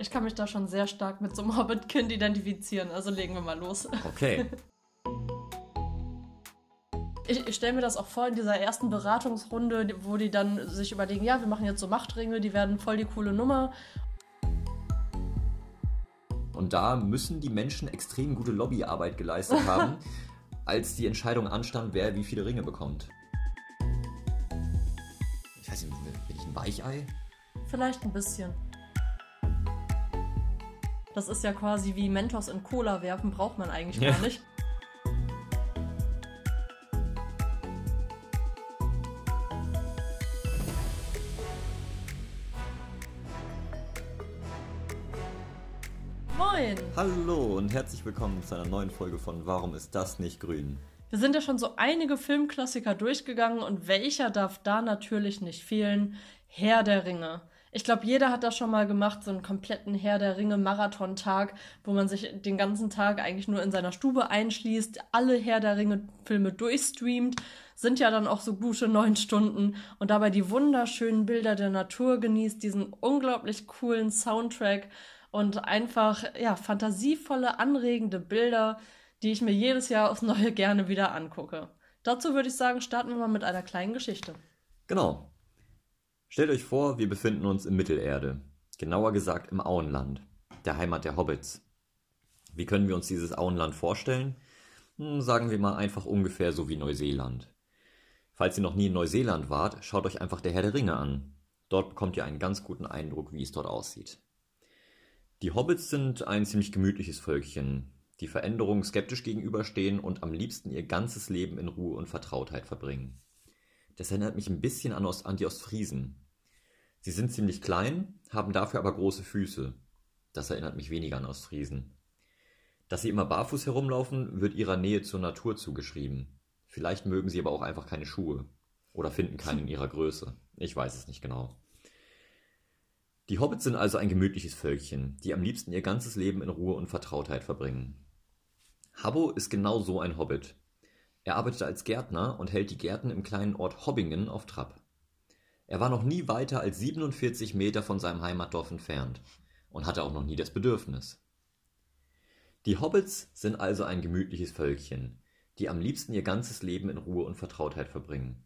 Ich kann mich da schon sehr stark mit so einem Hobbit-Kind identifizieren, also legen wir mal los. Okay. Ich, ich stelle mir das auch vor in dieser ersten Beratungsrunde, wo die dann sich überlegen, ja, wir machen jetzt so Machtringe, die werden voll die coole Nummer. Und da müssen die Menschen extrem gute Lobbyarbeit geleistet haben, als die Entscheidung anstand, wer wie viele Ringe bekommt. Ich weiß nicht, bin ich ein Weichei? Vielleicht ein bisschen. Das ist ja quasi wie Mentos in Cola werfen, braucht man eigentlich Ja. gar nicht. Moin! Hallo und herzlich willkommen zu einer neuen Folge von Warum ist das nicht grün? Wir sind ja schon so einige Filmklassiker durchgegangen und welcher darf da natürlich nicht fehlen? Herr der Ringe. Ich glaube, jeder hat das schon mal gemacht, so einen kompletten Herr der Ringe Marathontag, wo man sich den ganzen Tag eigentlich nur in seiner Stube einschließt, alle Herr der Ringe Filme durchstreamt, sind ja dann auch so gute neun Stunden und dabei die wunderschönen Bilder der Natur genießt, diesen unglaublich coolen Soundtrack und einfach, ja, fantasievolle, anregende Bilder, die ich mir jedes Jahr aufs Neue gerne wieder angucke. Dazu würde ich sagen, starten wir mal mit einer kleinen Geschichte. Genau. Stellt euch vor, wir befinden uns in Mittelerde. Genauer gesagt im Auenland, der Heimat der Hobbits. Wie können wir uns dieses Auenland vorstellen? Hm, sagen wir mal einfach ungefähr so wie Neuseeland. Falls ihr noch nie in Neuseeland wart, schaut euch einfach der Herr der Ringe an. Dort bekommt ihr einen ganz guten Eindruck, wie es dort aussieht. Die Hobbits sind ein ziemlich gemütliches Völkchen, die Veränderungen skeptisch gegenüberstehen und am liebsten ihr ganzes Leben in Ruhe und Vertrautheit verbringen. Das erinnert mich ein bisschen an, Ost an die Ostfriesen. Sie sind ziemlich klein, haben dafür aber große Füße. Das erinnert mich weniger an Ostfriesen. Dass sie immer barfuß herumlaufen, wird ihrer Nähe zur Natur zugeschrieben. Vielleicht mögen sie aber auch einfach keine Schuhe. Oder finden keinen in ihrer Größe. Ich weiß es nicht genau. Die Hobbits sind also ein gemütliches Völkchen, die am liebsten ihr ganzes Leben in Ruhe und Vertrautheit verbringen. Habbo ist genau so ein Hobbit. Er arbeitet als Gärtner und hält die Gärten im kleinen Ort Hobbingen auf Trab. Er war noch nie weiter als 47 Meter von seinem Heimatdorf entfernt und hatte auch noch nie das Bedürfnis. Die Hobbits sind also ein gemütliches Völkchen, die am liebsten ihr ganzes Leben in Ruhe und Vertrautheit verbringen.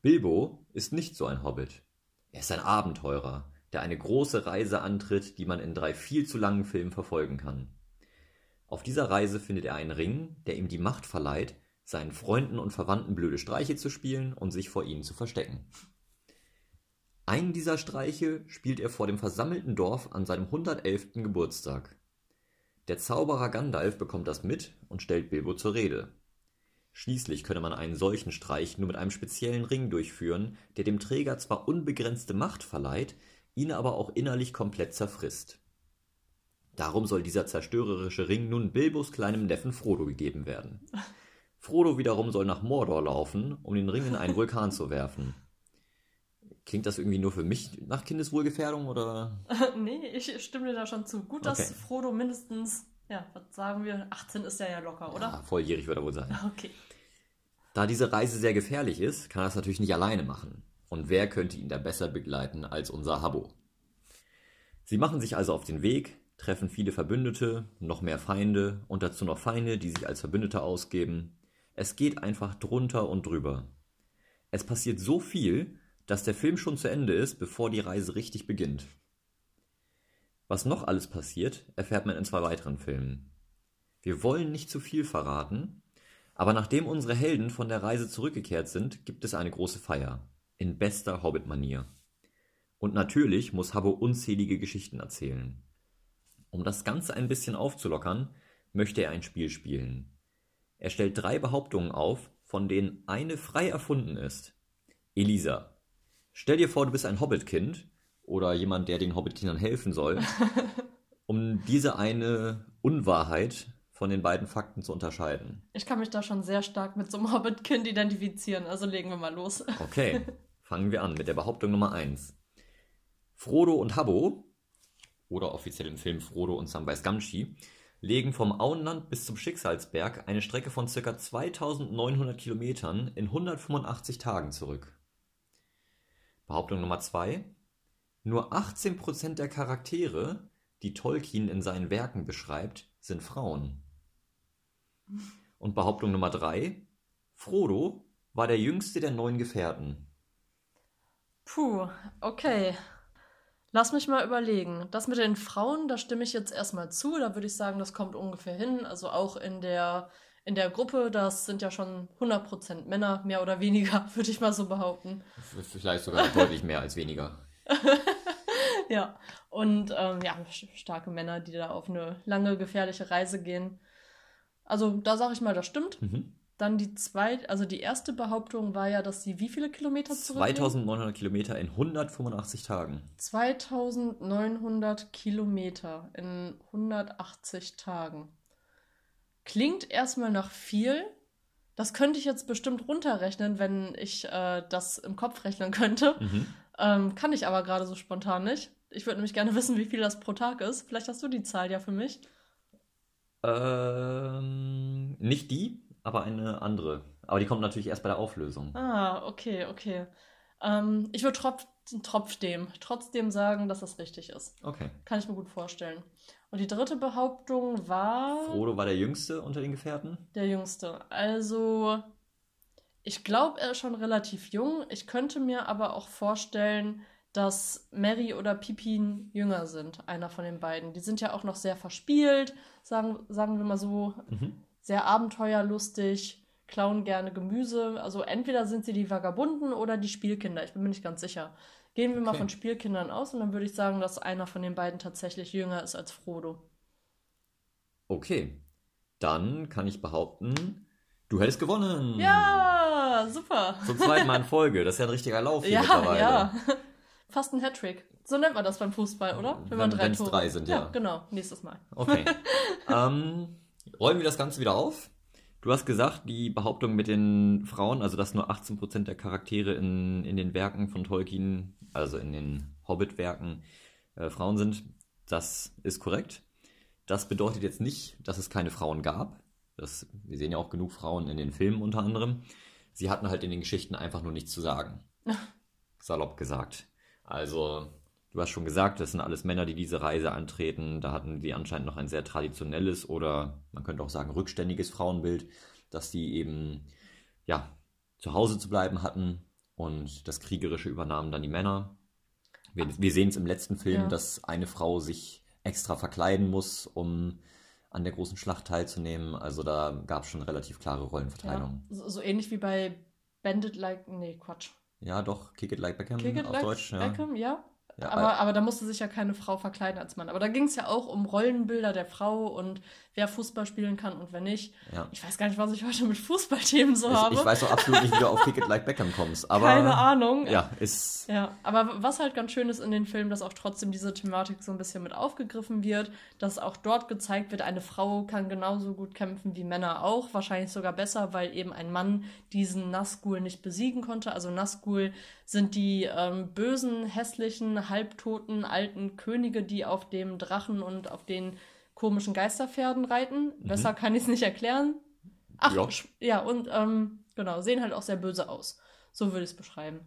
Bilbo ist nicht so ein Hobbit. Er ist ein Abenteurer, der eine große Reise antritt, die man in drei viel zu langen Filmen verfolgen kann. Auf dieser Reise findet er einen Ring, der ihm die Macht verleiht, seinen Freunden und Verwandten blöde Streiche zu spielen und sich vor ihnen zu verstecken. Einen dieser Streiche spielt er vor dem versammelten Dorf an seinem 111. Geburtstag. Der Zauberer Gandalf bekommt das mit und stellt Bilbo zur Rede. Schließlich könne man einen solchen Streich nur mit einem speziellen Ring durchführen, der dem Träger zwar unbegrenzte Macht verleiht, ihn aber auch innerlich komplett zerfrisst. Darum soll dieser zerstörerische Ring nun Bilbos kleinem Neffen Frodo gegeben werden. Frodo wiederum soll nach Mordor laufen, um den Ring in einen Vulkan zu werfen. Klingt das irgendwie nur für mich nach Kindeswohlgefährdung oder? nee, ich stimme dir da schon zu. Gut, dass Okay. Frodo mindestens, ja, was sagen wir, 18 ist er ja locker, oder? Ja, volljährig wird er wohl sein. Okay. Da diese Reise sehr gefährlich ist, kann er es natürlich nicht alleine machen. Und wer könnte ihn da besser begleiten als unser Habbo? Sie machen sich also auf den Weg, treffen viele Verbündete, noch mehr Feinde und dazu noch Feinde, die sich als Verbündete ausgeben. Es geht einfach drunter und drüber. Es passiert so viel, dass der Film schon zu Ende ist, bevor die Reise richtig beginnt. Was noch alles passiert, erfährt man in zwei weiteren Filmen. Wir wollen nicht zu viel verraten, aber nachdem unsere Helden von der Reise zurückgekehrt sind, gibt es eine große Feier. In bester Hobbit-Manier. Und natürlich muss Habbo unzählige Geschichten erzählen. Um das Ganze ein bisschen aufzulockern, möchte er ein Spiel spielen. Er stellt drei Behauptungen auf, von denen eine frei erfunden ist. Elisa, stell dir vor, du bist ein Hobbitkind oder jemand, der den Hobbitkindern helfen soll, um diese eine Unwahrheit von den beiden Fakten zu unterscheiden. Ich kann mich da schon sehr stark mit so einem Hobbit-Kind identifizieren, also legen wir mal los. Okay, fangen wir an mit der Behauptung Nummer 1. Frodo und Habbo, oder offiziell im Film Frodo und Samwise Gamgee, legen vom Auenland bis zum Schicksalsberg eine Strecke von ca. 2900 Kilometern in 185 Tagen zurück. Behauptung Nummer 2. Nur 18% der Charaktere die Tolkien in seinen Werken beschreibt, sind Frauen. Und Behauptung Nummer drei: Frodo war der jüngste der neun Gefährten. Puh, okay. Lass mich mal überlegen. Das mit den Frauen, da stimme ich jetzt erstmal zu. Da würde ich sagen, das kommt ungefähr hin. Also auch in der, in der Gruppe, das sind ja schon 100% Männer, mehr oder weniger, würde ich mal so behaupten. Vielleicht sogar deutlich mehr als weniger. ja, und ähm, ja, starke Männer, die da auf eine lange, gefährliche Reise gehen. Also da sage ich mal, das stimmt. Mhm. Dann die zweite, also die erste Behauptung war ja, dass sie wie viele Kilometer zurücklegen? 2900 Kilometer in 185 Tagen. 2900 Kilometer in 180 Tagen. Klingt erstmal nach viel. Das könnte ich jetzt bestimmt runterrechnen, wenn ich äh, das im Kopf rechnen könnte. Mhm. Ähm, kann ich aber gerade so spontan nicht. Ich würde nämlich gerne wissen, wie viel das pro Tag ist. Vielleicht hast du die Zahl ja für mich. Ähm, nicht die, aber eine andere. Aber die kommt natürlich erst bei der Auflösung. Ah, okay, okay. Ähm, ich würde tropf, trotzdem, trotzdem sagen, dass das richtig ist. Okay. Kann ich mir gut vorstellen. Und die dritte Behauptung war. Frodo war der Jüngste unter den Gefährten? Der Jüngste. Also, ich glaube, er ist schon relativ jung. Ich könnte mir aber auch vorstellen, dass Mary oder Pippin jünger sind, einer von den beiden. Die sind ja auch noch sehr verspielt, sagen, sagen wir mal so, Mhm. Sehr abenteuerlustig, klauen gerne Gemüse. Also entweder sind sie die Vagabunden oder die Spielkinder. Ich bin mir nicht ganz sicher. Gehen wir mal Okay. von Spielkindern aus und dann würde ich sagen, dass einer von den beiden tatsächlich jünger ist als Frodo. Okay. Dann kann ich behaupten, du hättest gewonnen. Ja, super. Zum zweiten Mal in Folge. Das ist ja ein richtiger Lauf hier Ja, mittlerweile. ja. Fast ein Hattrick. So nennt man das beim Fußball, oder? Wenn- man drei Tore. drei sind, ja. genau, nächstes Mal. Okay. ähm, räumen wir das Ganze wieder auf. Du hast gesagt, die Behauptung mit den Frauen, also dass nur 18% der Charaktere in, in den Werken von Tolkien, also in den Hobbit-Werken, äh, Frauen sind, das ist korrekt. Das bedeutet jetzt nicht, dass es keine Frauen gab. Das, wir sehen ja auch genug Frauen in den Filmen unter anderem. Sie hatten halt in den Geschichten einfach nur nichts zu sagen. Salopp gesagt. Also, du hast schon gesagt, das sind alles Männer, die diese Reise antreten. Da hatten die anscheinend noch ein sehr traditionelles oder man könnte auch sagen rückständiges Frauenbild, dass die eben, ja, zu Hause zu bleiben hatten und das Kriegerische übernahmen dann die Männer. Wir, wir sehen es im letzten Film, Ja. dass eine Frau sich extra verkleiden muss, um an der großen Schlacht teilzunehmen. Also da gab es schon relativ klare Ja. Rollenverteilung. So, so ähnlich wie bei Bandit Like. Nee, Quatsch. Ja, doch, Kick It Like Beckham Kick it auf like Deutsch. Ja. Beckham, ja. Ja, aber, aber da musste sich ja keine Frau verkleiden als Mann. Aber da ging es ja auch um Rollenbilder der Frau und wer Fußball spielen kann und wer nicht. ja. Ich weiß gar nicht, was ich heute mit Fußballthemen so Ich, habe. ich weiß auch absolut nicht, wie du auf Kick It Like Beckham kommst. Aber Keine Ahnung. ja, ist Ja, aber was halt ganz schön ist in den Filmen, dass auch trotzdem diese Thematik so ein bisschen mit aufgegriffen wird, dass auch dort gezeigt wird, eine Frau kann genauso gut kämpfen wie Männer auch, wahrscheinlich sogar besser, weil eben ein Mann diesen Nazgul nicht besiegen konnte. Also Nazgul sind die ähm, bösen, hässlichen, halbtoten, alten Könige, die auf dem Drachen und auf den komischen Geisterpferden reiten. Besser kann ich es nicht erklären. Ach, Ja. ja, und ähm, genau, sehen halt auch sehr böse aus. So würde ich es beschreiben.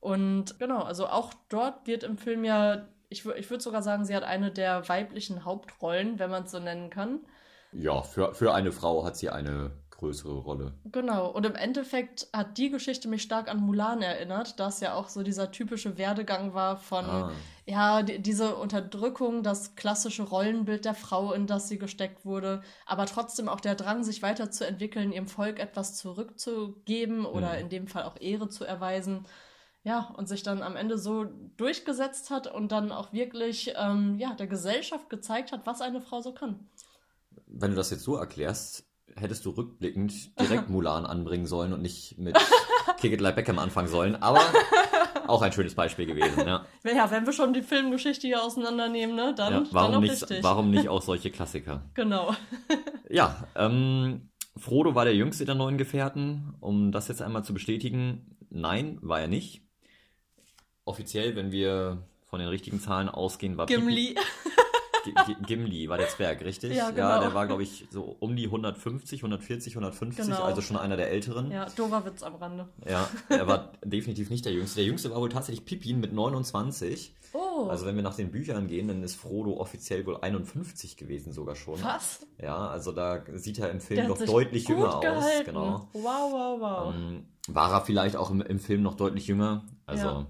Und genau, also auch dort wird im Film ja, ich, ich würde sogar sagen, sie hat eine der weiblichen Hauptrollen, wenn man es so nennen kann. Ja für, für eine Frau hat sie eine größere Rolle. Genau, und im Endeffekt hat die Geschichte mich stark an Mulan erinnert, da es ja auch so dieser typische Werdegang war von, Ah. ja, die, diese Unterdrückung, das klassische Rollenbild der Frau, in das sie gesteckt wurde, aber trotzdem auch der Drang, sich weiterzuentwickeln, ihrem Volk etwas zurückzugeben oder Mhm. in dem Fall auch Ehre zu erweisen. Ja, und sich dann am Ende so durchgesetzt hat und dann auch wirklich ähm, ja, der Gesellschaft gezeigt hat, was eine Frau so kann. Wenn du das jetzt so erklärst, hättest du rückblickend direkt Mulan anbringen sollen und nicht mit Kick It Like Beckham anfangen sollen. Aber auch ein schönes Beispiel gewesen, ja. Ja, wenn wir schon die Filmgeschichte hier auseinandernehmen, ne, dann, ja dann warum, auch nicht, richtig. warum nicht auch solche Klassiker? Genau. Ja, ähm, Frodo war der jüngste der neuen Gefährten. Um das jetzt einmal zu bestätigen, nein, war er nicht. Offiziell, wenn wir von den richtigen Zahlen ausgehen, war Gimli. G Gimli war der Zwerg, richtig? Ja, Ja, genau. der war, glaube ich, so um die 150, 140, 150, Genau. also schon einer der Älteren. Ja, doofer Witz am Rande. Ja, er war definitiv nicht der Jüngste. Der Jüngste war wohl tatsächlich Pippin mit 29. Oh, Also wenn wir nach den Büchern gehen, dann ist Frodo offiziell wohl 51 gewesen sogar schon. was? Ja, also da sieht er im Film doch deutlich gut jünger aus. gehalten. Genau. Wow, wow, wow. Ähm, war er vielleicht auch im, im Film noch deutlich jünger? Also Ja.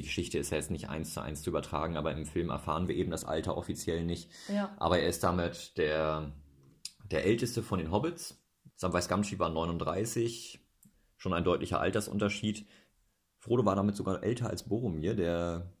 Die Geschichte ist ja jetzt nicht eins zu eins zu übertragen, aber im Film erfahren wir eben das Alter offiziell nicht. ja. Aber er ist damit der, der älteste von den Hobbits. Samwise Gamgee war 39, schon ein deutlicher Altersunterschied. Frodo war damit sogar älter als Boromir, der,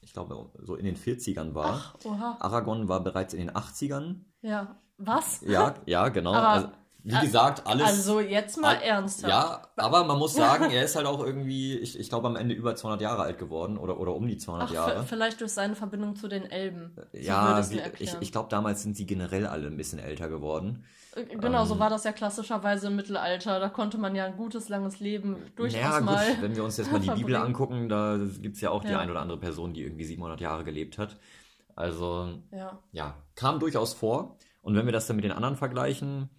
ich glaube, so in den 40ern war. Ach, oha. Aragorn war bereits in den 80ern. Ja. Was? Ja, ja, genau. Aber- also, wie gesagt, alles. Also jetzt mal Al- ernsthaft. Ja, aber man muss sagen, er ist halt auch irgendwie, ich, ich glaube, am Ende über 200 Jahre alt geworden oder, oder um die 200 Ach, Jahre. vielleicht durch seine Verbindung zu den Elben. So ja, wie, ich, ich glaube, damals sind sie generell alle ein bisschen älter geworden. Äh, Genau, so ähm, war das ja klassischerweise im Mittelalter. Da konnte man ja ein gutes, langes Leben durchaus ja, gut, mal. wenn wir uns jetzt mal die Bibel angucken, da gibt es ja auch die Ja. ein oder andere Person, die irgendwie 700 Jahre gelebt hat. Also, Ja. ja, kam durchaus vor. Und wenn wir das dann mit den anderen vergleichen,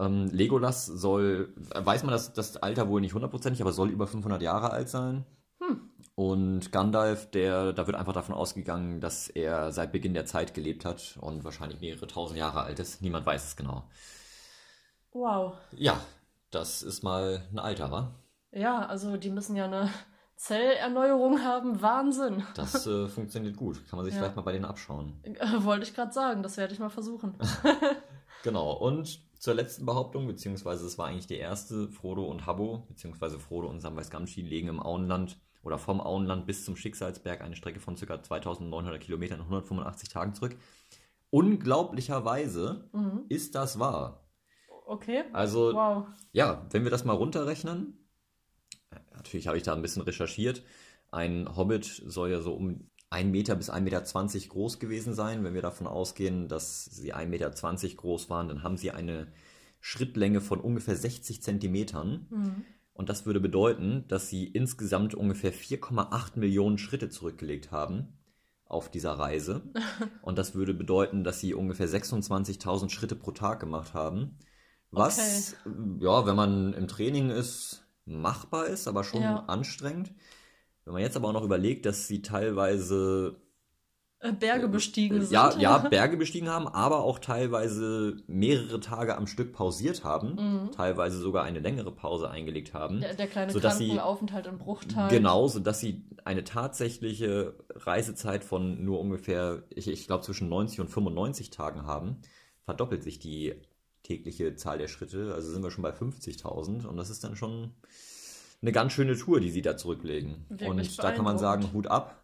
ähm, Legolas soll, weiß man das, das Alter wohl nicht hundertprozentig, aber soll über 500 Jahre alt sein. Hm. Und Gandalf, der, da wird einfach davon ausgegangen, dass er seit Beginn der Zeit gelebt hat und wahrscheinlich mehrere tausend Jahre alt ist. Niemand weiß es genau. Wow. Ja, das ist mal ein Alter, wa? Ja, also die müssen ja eine Zellerneuerung haben. Wahnsinn. Das äh, funktioniert gut. Kann man sich Ja. vielleicht mal bei denen abschauen. Äh, Wollte ich gerade sagen, das werde ich mal versuchen. Genau, und zur letzten Behauptung, beziehungsweise es war eigentlich die erste, Frodo und Habbo, beziehungsweise Frodo und Samwise Gamgee legen im Auenland oder vom Auenland bis zum Schicksalsberg eine Strecke von ca. 2900 Kilometern in 185 Tagen zurück. Unglaublicherweise Mhm. ist das wahr. Okay. Also, Wow. ja, wenn wir das mal runterrechnen, äh, natürlich habe ich da ein bisschen recherchiert. Ein Hobbit soll ja so um 1 Meter bis 1,20 Meter groß gewesen sein. Wenn wir davon ausgehen, dass sie 1,20 Meter groß waren, dann haben sie eine Schrittlänge von ungefähr 60 Zentimetern. Mhm. Und das würde bedeuten, dass sie insgesamt ungefähr 4,8 Millionen Schritte zurückgelegt haben auf dieser Reise. Und das würde bedeuten, dass sie ungefähr 26.000 Schritte pro Tag gemacht haben. Was, ja, wenn man im Training ist, machbar ist, aber schon Ja. anstrengend. Wenn man jetzt aber auch noch überlegt, dass sie teilweise Äh, Berge bestiegen sind. ja, ja, Berge bestiegen haben, aber auch teilweise mehrere Tage am Stück pausiert haben, Mhm. teilweise sogar eine längere Pause eingelegt haben. Der, der kleine Sodass sie- Krankenaufenthalt in Bruchtal. Genau, sodass sie eine tatsächliche Reisezeit von nur ungefähr, ich, ich glaube, zwischen 90 und 95 Tagen haben, verdoppelt sich die tägliche Zahl der Schritte. Also sind wir schon bei 50.000 und das ist dann schon eine ganz schöne Tour, die sie da zurücklegen. Wirklich und da kann man sagen. Hut ab.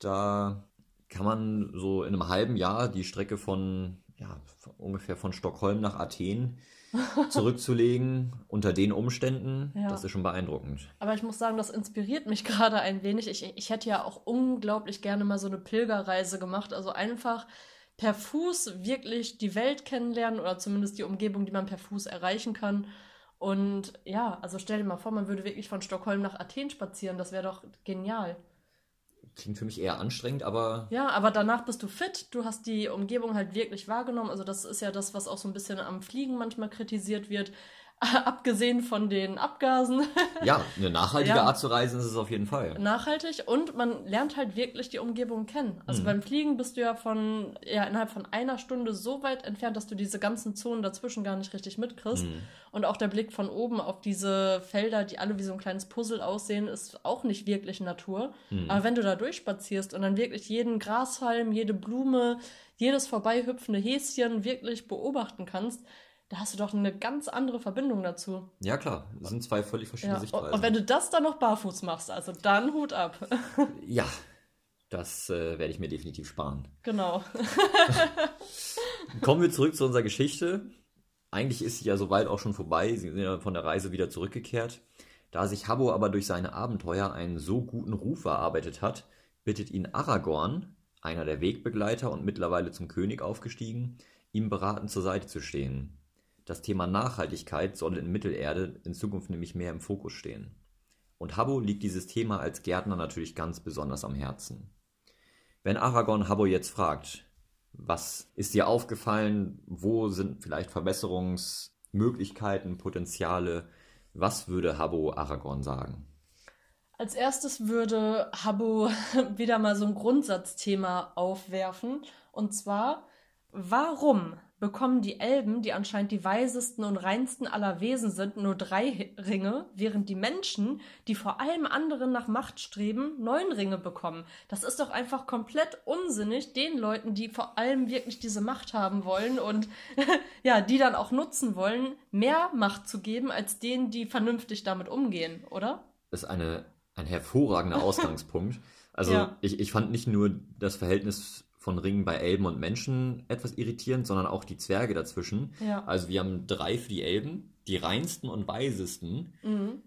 Da kann man so in einem halben Jahr die Strecke von, ja, von- ungefähr von Stockholm nach Athen zurückzulegen unter den Umständen. Ja. Das ist schon beeindruckend. Aber ich muss sagen, das inspiriert mich gerade ein wenig. Ich, ich hätte ja auch unglaublich gerne mal so eine Pilgerreise gemacht. Also einfach per Fuß wirklich die Welt kennenlernen oder zumindest die Umgebung, die man per Fuß erreichen kann. Und ja, also stell dir mal vor, man würde wirklich von Stockholm nach Athen spazieren. Das wäre doch genial. Klingt für mich eher anstrengend, aber Ja, aber danach bist du fit, du hast die Umgebung halt wirklich wahrgenommen. Also das ist ja das, was auch so ein bisschen am Fliegen manchmal kritisiert wird. Abgesehen von den Abgasen. ja, eine nachhaltige Ja. Art zu reisen ist es auf jeden Fall. nachhaltig und man lernt halt wirklich die Umgebung kennen. Also Mhm. beim Fliegen bist du ja von ja innerhalb von einer Stunde so weit entfernt, dass du diese ganzen Zonen dazwischen gar nicht richtig mitkriegst. Mhm. Und auch der Blick von oben auf diese Felder, die alle wie so ein kleines Puzzle aussehen, ist auch nicht wirklich Natur. Mhm. Aber wenn du da durchspazierst und dann wirklich jeden Grashalm, jede Blume, jedes vorbeihüpfende Häschen wirklich beobachten kannst, da hast du doch eine ganz andere Verbindung dazu. Ja, klar, das sind zwei völlig verschiedene Ja. Und, Sichtweisen. und wenn du das dann noch barfuß machst, also dann Hut ab. ja, das äh, werde ich mir definitiv sparen. genau. Kommen wir zurück zu unserer Geschichte. Eigentlich ist sie ja soweit auch schon vorbei. Sie sind ja von der Reise wieder zurückgekehrt. Da sich Habbo aber durch seine Abenteuer einen so guten Ruf erarbeitet hat, bittet ihn Aragorn, einer der Wegbegleiter und mittlerweile zum König aufgestiegen, ihm beratend zur Seite zu stehen. Das Thema Nachhaltigkeit soll in Mittelerde in Zukunft nämlich mehr im Fokus stehen. Und Habbo liegt dieses Thema als Gärtner natürlich ganz besonders am Herzen. Wenn Aragorn Habbo jetzt fragt, was ist dir aufgefallen, wo sind vielleicht Verbesserungsmöglichkeiten, Potenziale, was würde Habbo Aragorn sagen? Als erstes würde Habbo wieder mal so ein Grundsatzthema aufwerfen. Und zwar, warum bekommen die Elben, die anscheinend die weisesten und reinsten aller Wesen sind, nur drei Ringe, während die Menschen, die vor allem anderen nach Macht streben, neun Ringe bekommen. Das ist doch einfach komplett unsinnig, den Leuten, die vor allem wirklich diese Macht haben wollen und ja, die dann auch nutzen wollen, mehr Macht zu geben, als denen, die vernünftig damit umgehen, oder? Das ist eine, ein hervorragender Ausgangspunkt. Also ja. ich, ich fand nicht nur das Verhältnis von Ringen bei Elben und Menschen etwas irritierend, sondern auch die Zwerge dazwischen. Ja. Also wir haben drei für die Elben, die reinsten und weisesten, mhm.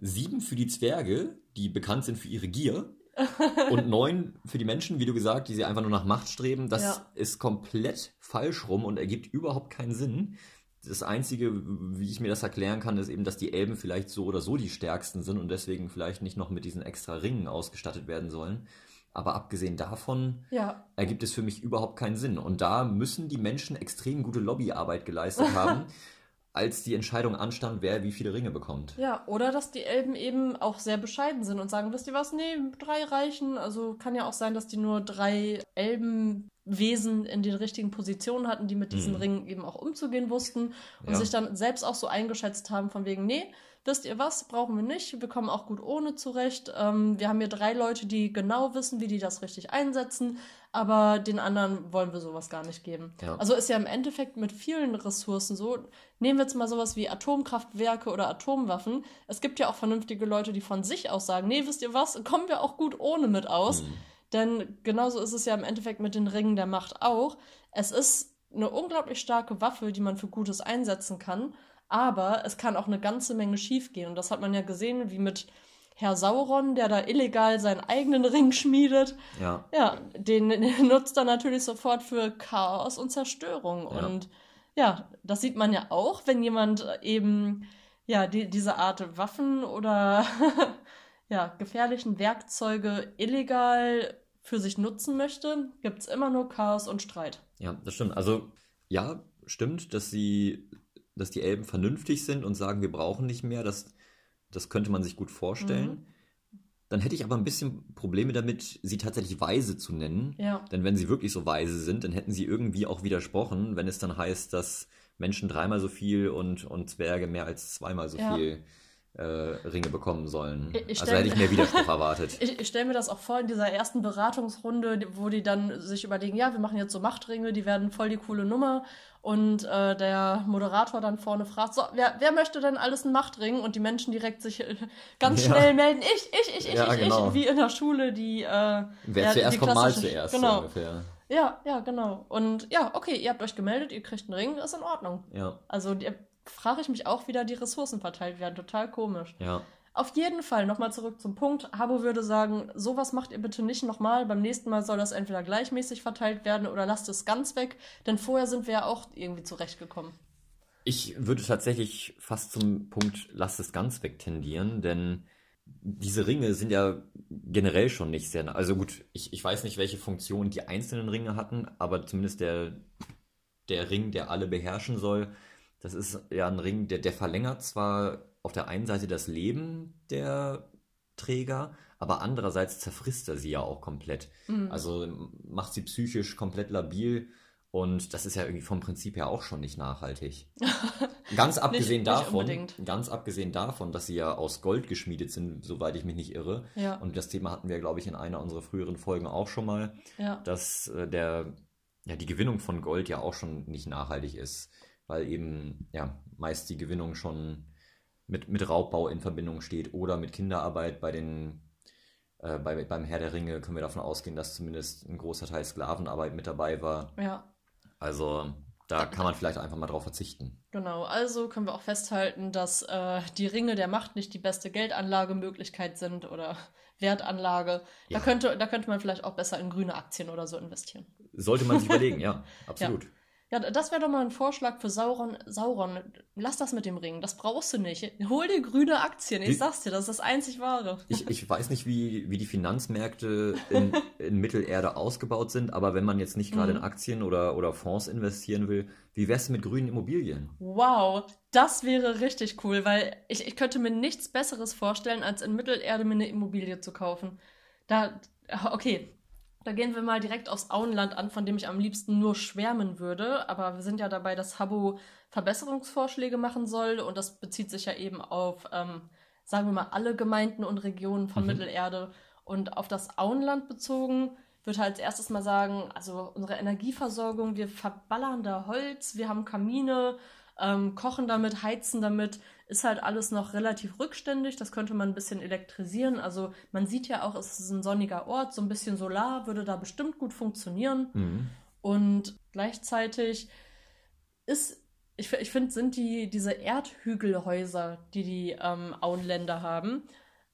sieben für die Zwerge, die bekannt sind für ihre Gier. und neun für die Menschen, wie du gesagt, die sie einfach nur nach Macht streben. Das ja. ist komplett falsch rum und ergibt überhaupt keinen Sinn. Das Einzige, wie ich mir das erklären kann, ist eben, dass die Elben vielleicht so oder so die stärksten sind und deswegen vielleicht nicht noch mit diesen extra Ringen ausgestattet werden sollen. Aber abgesehen davon ja. ergibt es für mich überhaupt keinen Sinn. Und da müssen die Menschen extrem gute Lobbyarbeit geleistet haben, als die Entscheidung anstand, wer wie viele Ringe bekommt. Ja, oder dass die Elben eben auch sehr bescheiden sind und sagen, wisst ihr was, nee, drei reichen. Also kann ja auch sein, dass die nur drei Elbenwesen in den richtigen Positionen hatten, die mit diesen mhm. Ringen eben auch umzugehen wussten und ja. sich dann selbst auch so eingeschätzt haben von wegen, nee, wisst ihr was, brauchen wir nicht, wir kommen auch gut ohne zurecht. Ähm, wir haben hier drei Leute, die genau wissen, wie die das richtig einsetzen, aber den anderen wollen wir sowas gar nicht geben. Ja. Also ist ja im Endeffekt mit vielen Ressourcen so. Nehmen wir jetzt mal sowas wie Atomkraftwerke oder Atomwaffen. Es gibt ja auch vernünftige Leute, die von sich aus sagen, nee, wisst ihr was, kommen wir auch gut ohne mit aus. Mhm. Denn genauso ist es ja im Endeffekt mit den Ringen der Macht auch. Es ist eine unglaublich starke Waffe, die man für Gutes einsetzen kann. Aber es kann auch eine ganze Menge schiefgehen. Und das hat man ja gesehen, wie mit Herr Sauron, der da illegal seinen eigenen Ring schmiedet. Ja. Ja, den, den nutzt er natürlich sofort für Chaos und Zerstörung. Ja. Und ja, das sieht man ja auch, wenn jemand eben ja, die, diese Art Waffen oder ja, gefährlichen Werkzeuge illegal für sich nutzen möchte, gibt es immer nur Chaos und Streit. Ja, das stimmt. Also ja, stimmt, dass sie dass die Elben vernünftig sind und sagen, wir brauchen nicht mehr, das, das könnte man sich gut vorstellen. Mhm. Dann hätte ich aber ein bisschen Probleme damit, sie tatsächlich weise zu nennen. Ja. Denn wenn sie wirklich so weise sind, dann hätten sie irgendwie auch widersprochen, wenn es dann heißt, dass Menschen dreimal so viel und, und Zwerge mehr als zweimal so ja. viel äh, Ringe bekommen sollen. Ich, also hätte ich mehr Widerspruch erwartet. Ich, ich stelle mir das auch vor in dieser ersten Beratungsrunde, wo die dann sich überlegen, ja, wir machen jetzt so Machtringe, die werden voll die coole Nummer und äh, der Moderator dann vorne fragt, so, wer, wer möchte denn alles einen Machtring? Und die Menschen direkt sich äh, ganz ja. schnell melden, ich, ich, ich, ich, ja, ich, genau. ich, wie in der Schule, die äh, Wer ja, zuerst kommt, mal zuerst, genau. so ungefähr. Ja, ja, genau. Und ja, okay, ihr habt euch gemeldet, ihr kriegt einen Ring, ist in Ordnung. Ja. Also frage ich mich auch, wie da die Ressourcen verteilt werden. Total komisch. Ja. Auf jeden Fall, nochmal zurück zum Punkt. Habo würde sagen, sowas macht ihr bitte nicht nochmal. Beim nächsten Mal soll das entweder gleichmäßig verteilt werden oder lasst es ganz weg. Denn vorher sind wir ja auch irgendwie zurechtgekommen. Ich würde tatsächlich fast zum Punkt lasst es ganz weg tendieren, denn diese Ringe sind ja generell schon nicht sehr. Also gut, ich, ich weiß nicht, welche Funktion die einzelnen Ringe hatten, aber zumindest der, der Ring, der alle beherrschen soll, das ist ja ein Ring, der, der verlängert zwar auf der einen Seite das Leben der Träger, aber andererseits zerfrisst er sie ja auch komplett. Mhm. Also macht sie psychisch komplett labil und das ist ja irgendwie vom Prinzip her auch schon nicht nachhaltig. Ganz abgesehen nicht, davon, nicht ganz abgesehen davon, dass sie ja aus Gold geschmiedet sind, soweit ich mich nicht irre. Ja. Und das Thema hatten wir, glaube ich, in einer unserer früheren Folgen auch schon mal, ja. dass äh, der ja die Gewinnung von Gold ja auch schon nicht nachhaltig ist, weil eben ja meist die Gewinnung schon mit, mit Raubbau in Verbindung steht oder mit Kinderarbeit bei den äh, bei, beim Herr der Ringe können wir davon ausgehen, dass zumindest ein großer Teil Sklavenarbeit mit dabei war. Ja. Also da kann man vielleicht einfach mal drauf verzichten. Genau, also können wir auch festhalten, dass äh, die Ringe der Macht nicht die beste Geldanlagemöglichkeit sind oder Wertanlage. Ja. Da, könnte, da könnte man vielleicht auch besser in grüne Aktien oder so investieren. Sollte man sich überlegen, ja, absolut. Ja. Ja, das wäre doch mal ein Vorschlag für Sauron. Sauron, lass das mit dem Ring. Das brauchst du nicht. Hol dir grüne Aktien. Ich Die- sag's dir, das ist das einzig wahre. Ich, ich weiß nicht, wie, wie die Finanzmärkte in, in Mittelerde ausgebaut sind, aber wenn man jetzt nicht gerade Mhm. in Aktien oder, oder Fonds investieren will, wie wär's mit grünen Immobilien? Wow, das wäre richtig cool, weil ich, ich könnte mir nichts Besseres vorstellen, als in Mittelerde mir eine Immobilie zu kaufen. Da, okay, da gehen wir mal direkt aufs Auenland an, von dem ich am liebsten nur schwärmen würde. Aber wir sind ja dabei, dass Habbo Verbesserungsvorschläge machen soll und das bezieht sich ja eben auf, ähm, sagen wir mal, alle Gemeinden und Regionen von Mhm. Mittelerde. Und auf das Auenland bezogen würde halt als erstes mal sagen, also unsere Energieversorgung, wir verballern da Holz, wir haben Kamine, ähm, kochen damit, heizen damit, ist halt alles noch relativ rückständig. Das könnte man ein bisschen elektrisieren. Also man sieht ja auch, es ist ein sonniger Ort, so ein bisschen Solar würde da bestimmt gut funktionieren. Mhm. Und gleichzeitig ist, ich, ich finde, sind die, diese Erdhügelhäuser, die die ähm, Auenländer haben,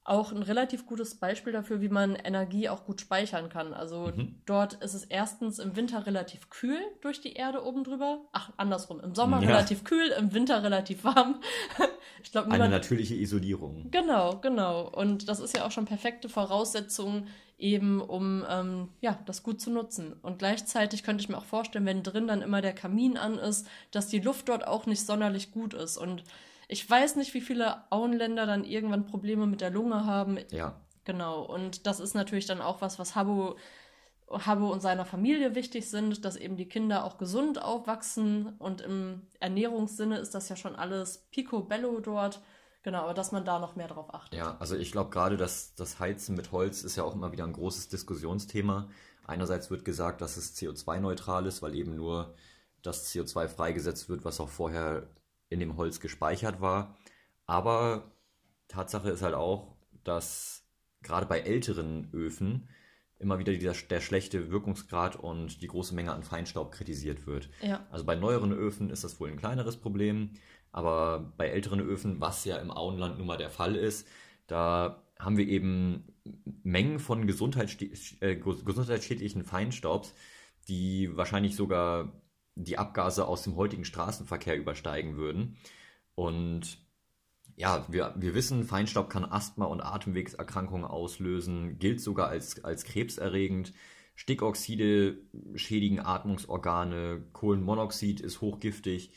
auch ein relativ gutes Beispiel dafür, wie man Energie auch gut speichern kann. Also Mhm. dort ist es erstens im Winter relativ kühl durch die Erde oben drüber. Ach, andersrum. Im Sommer Ja. relativ kühl, im Winter relativ warm. ich glaube, Eine natürliche Isolierung. Genau, genau. Und das ist ja auch schon perfekte Voraussetzung, eben um ähm, ja, das gut zu nutzen. Und gleichzeitig könnte ich mir auch vorstellen, wenn drin dann immer der Kamin an ist, dass die Luft dort auch nicht sonderlich gut ist. Und ich weiß nicht, wie viele Auenländer dann irgendwann Probleme mit der Lunge haben. Ja. Genau. Und das ist natürlich dann auch was, was Habbo, Habbo und seiner Familie wichtig sind, dass eben die Kinder auch gesund aufwachsen. Und im Ernährungssinne ist das ja schon alles picobello dort. Genau, aber dass man da noch mehr drauf achtet. Ja, also ich glaube gerade, dass das Heizen mit Holz ist ja auch immer wieder ein großes Diskussionsthema. Einerseits wird gesagt, dass es CO2-neutral ist, weil eben nur das CO2 freigesetzt wird, was auch vorher in dem Holz gespeichert war. Aber Tatsache ist halt auch, dass gerade bei älteren Öfen immer wieder dieser, der schlechte Wirkungsgrad und die große Menge an Feinstaub kritisiert wird. Ja, Also bei neueren Öfen ist das wohl ein kleineres Problem, aber bei älteren Öfen, was ja im Auenland nun mal der Fall ist, da haben wir eben Mengen von äh, ges- gesundheitsschädlichen Feinstaubs, die wahrscheinlich sogar die Abgase aus dem heutigen Straßenverkehr übersteigen würden. Und ja, wir, wir wissen, Feinstaub kann Asthma- und Atemwegserkrankungen auslösen, gilt sogar als, als krebserregend. Stickoxide schädigen Atmungsorgane, Kohlenmonoxid ist hochgiftig.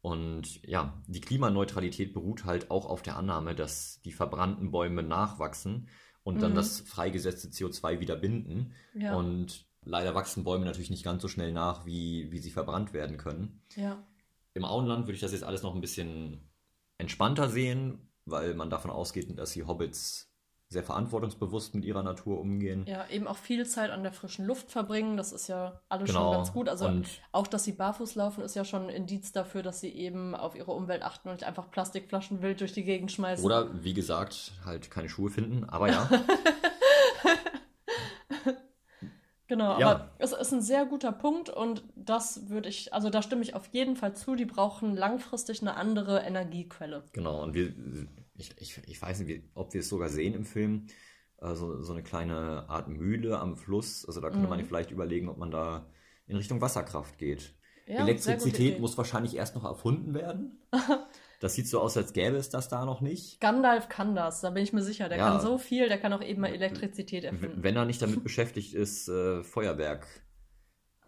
Und ja, die Klimaneutralität beruht halt auch auf der Annahme, dass die verbrannten Bäume nachwachsen und dann Mhm. das freigesetzte CO2 wieder binden. ja, Und leider wachsen Bäume natürlich nicht ganz so schnell nach, wie, wie sie verbrannt werden können. ja. Im Auenland würde ich das jetzt alles noch ein bisschen entspannter sehen, weil man davon ausgeht, dass die Hobbits sehr verantwortungsbewusst mit ihrer Natur umgehen. Ja, eben auch viel Zeit an der frischen Luft verbringen, das ist ja alles Genau. schon ganz gut. Also Und- auch, dass sie barfuß laufen, ist ja schon ein Indiz dafür, dass sie eben auf ihre Umwelt achten und nicht einfach Plastikflaschen wild durch die Gegend schmeißen. Oder wie gesagt, halt keine Schuhe finden, aber ja. Genau, Ja. aber es ist ein sehr guter Punkt und das würde ich, also da stimme ich auf jeden Fall zu, die brauchen langfristig eine andere Energiequelle. Genau, und wir, ich, ich, ich weiß nicht, ob wir es sogar sehen im Film, also so eine kleine Art Mühle am Fluss. Also da könnte man Mhm. vielleicht überlegen, ob man da in Richtung Wasserkraft geht. Ja, Elektrizität muss wahrscheinlich erst noch erfunden werden. das sieht so aus, als gäbe es das da noch nicht. Gandalf kann das, da bin ich mir sicher. Der Ja. kann so viel, der kann auch eben mal Elektrizität erfinden. Wenn er nicht damit beschäftigt ist, äh, Feuerwerk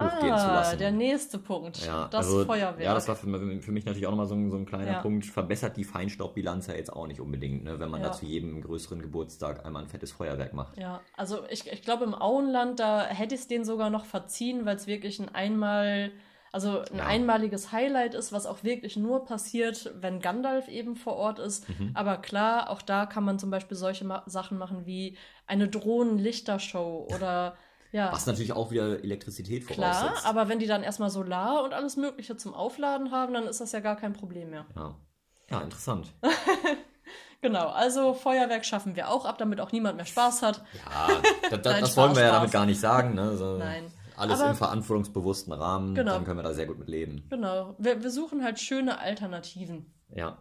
hochgehen zu Ah, lassen. der nächste Punkt. Ja, das also, Feuerwerk. Ja, das war für, für mich natürlich auch nochmal so, ein- so ein kleiner Ja. Punkt. Verbessert die Feinstaubbilanz ja jetzt auch nicht unbedingt, ne? wenn man Ja. da zu jedem größeren Geburtstag einmal ein fettes Feuerwerk macht. Ja, also ich, ich glaube, im Auenland, da hätte ich es denen sogar noch verziehen, weil es wirklich ein einmal, also ein Ja. einmaliges Highlight ist, was auch wirklich nur passiert, wenn Gandalf eben vor Ort ist. Mhm. Aber klar, auch da kann man zum Beispiel solche Ma Sachen machen wie eine Drohnen-Lichtershow oder ja. Was natürlich auch wieder Elektrizität Klar, voraussetzt. aber wenn die dann erstmal Solar und alles Mögliche zum Aufladen haben, dann ist das ja gar kein Problem mehr. ja. ja, interessant. Genau, also Feuerwerk schaffen wir auch ab, damit auch niemand mehr Spaß hat. Ja, das, das, Nein, das Spaß, wollen wir ja Spaß. damit gar nicht sagen. Ne? So, Nein. Alles Aber- im verantwortungsbewussten Rahmen, Genau. dann können wir da sehr gut mit leben. Genau, wir, wir suchen halt schöne Alternativen. Ja.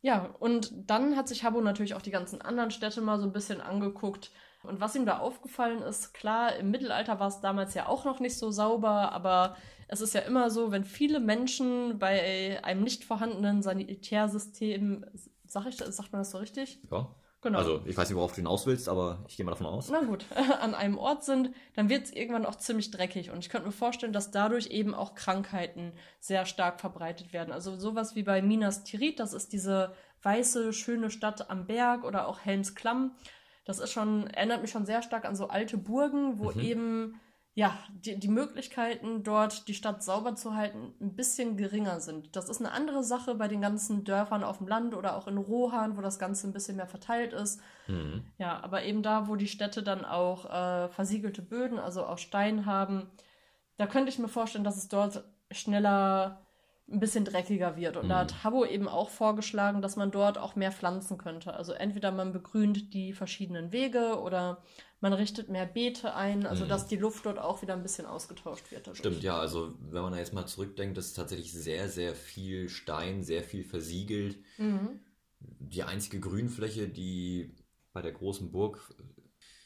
Ja, und dann hat sich Habbo natürlich auch die ganzen anderen Städte mal so ein bisschen angeguckt. Und was ihm da aufgefallen ist, klar, im Mittelalter war es damals ja auch noch nicht so sauber, aber es ist ja immer so, wenn viele Menschen bei einem nicht vorhandenen Sanitärsystem, sag ich, sagt man das so richtig? Ja. Genau. Also ich weiß nicht, worauf du hinaus willst, aber ich gehe mal davon aus. Na gut, an einem Ort sind, dann wird es irgendwann auch ziemlich dreckig. Und ich könnte mir vorstellen, dass dadurch eben auch Krankheiten sehr stark verbreitet werden. Also sowas wie bei Minas Tirith, das ist diese weiße, schöne Stadt am Berg oder auch Helmsklamm. Das ist schon, erinnert mich schon sehr stark an so alte Burgen, wo mhm. eben ja, die, die Möglichkeiten, dort die Stadt sauber zu halten, ein bisschen geringer sind. Das ist eine andere Sache bei den ganzen Dörfern auf dem Land oder auch in Rohan, wo das Ganze ein bisschen mehr verteilt ist. Mhm. Ja, aber eben da, wo die Städte dann auch äh, versiegelte Böden, also auch Stein haben, da könnte ich mir vorstellen, dass es dort schneller ein bisschen dreckiger wird. Und mhm. da hat Habbo eben auch vorgeschlagen, dass man dort auch mehr pflanzen könnte. Also entweder man begrünt die verschiedenen Wege oder man richtet mehr Beete ein, also mhm. dass die Luft dort auch wieder ein bisschen ausgetauscht wird. Dadurch. Stimmt, ja, also wenn man da jetzt mal zurückdenkt, das ist tatsächlich sehr, sehr viel Stein, sehr viel versiegelt. Mhm. Die einzige Grünfläche, die bei der großen Burg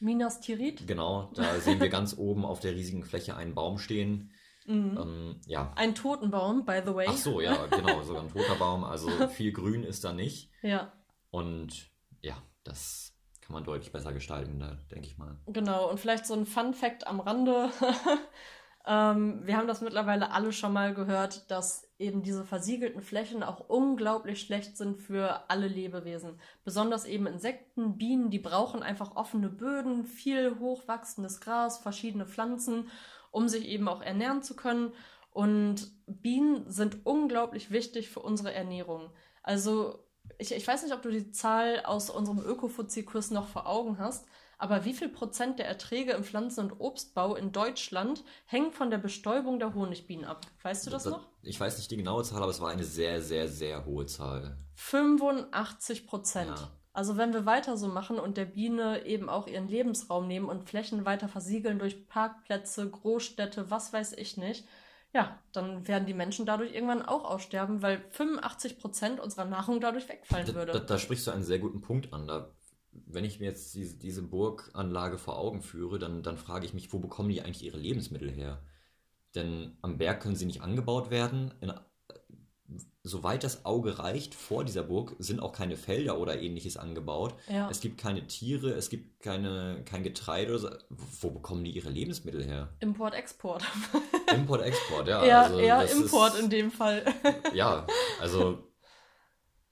Minas Tirith. Genau, da sehen wir ganz oben auf der riesigen Fläche einen Baum stehen. Mhm. Ähm, ja. Ein Totenbaum, by the way. Ach so, ja, genau, sogar ein toter Baum. Also viel Grün ist da nicht. Ja. Und ja, das kann man deutlich besser gestalten, da denke ich mal. Genau, und vielleicht so ein Fun Fact am Rande. ähm, wir haben das mittlerweile alle schon mal gehört, dass eben diese versiegelten Flächen auch unglaublich schlecht sind für alle Lebewesen. Besonders eben Insekten, Bienen, die brauchen einfach offene Böden, viel hochwachsendes Gras, verschiedene Pflanzen um sich eben auch ernähren zu können. Und Bienen sind unglaublich wichtig für unsere Ernährung. Also ich, ich weiß nicht, ob du die Zahl aus unserem Ökofuzzi-Kurs noch vor Augen hast, aber wie viel Prozent der Erträge im Pflanzen- und Obstbau in Deutschland hängen von der Bestäubung der Honigbienen ab? Weißt du das, das noch? Ich weiß nicht die genaue Zahl, aber es war eine sehr, sehr, sehr hohe Zahl. 85 Prozent. Ja. Also wenn wir weiter so machen und der Biene eben auch ihren Lebensraum nehmen und Flächen weiter versiegeln durch Parkplätze, Großstädte, was weiß ich nicht, ja, dann werden die Menschen dadurch irgendwann auch aussterben, weil 85 Prozent unserer Nahrung dadurch wegfallen da, würde. Da, da, sprichst du einen sehr guten Punkt an. Da, wenn ich mir jetzt diese, diese Burganlage vor Augen führe, dann, dann frage ich mich, wo bekommen die eigentlich ihre Lebensmittel her? Denn am Berg können sie nicht angebaut werden. In soweit das Auge reicht, vor dieser Burg sind auch keine Felder oder ähnliches angebaut. Ja. Es gibt keine Tiere, es gibt keine, kein Getreide. Wo bekommen die ihre Lebensmittel her? Import, Export. Import, Export, ja. Ja, also eher Import ist, in dem Fall. Ja, also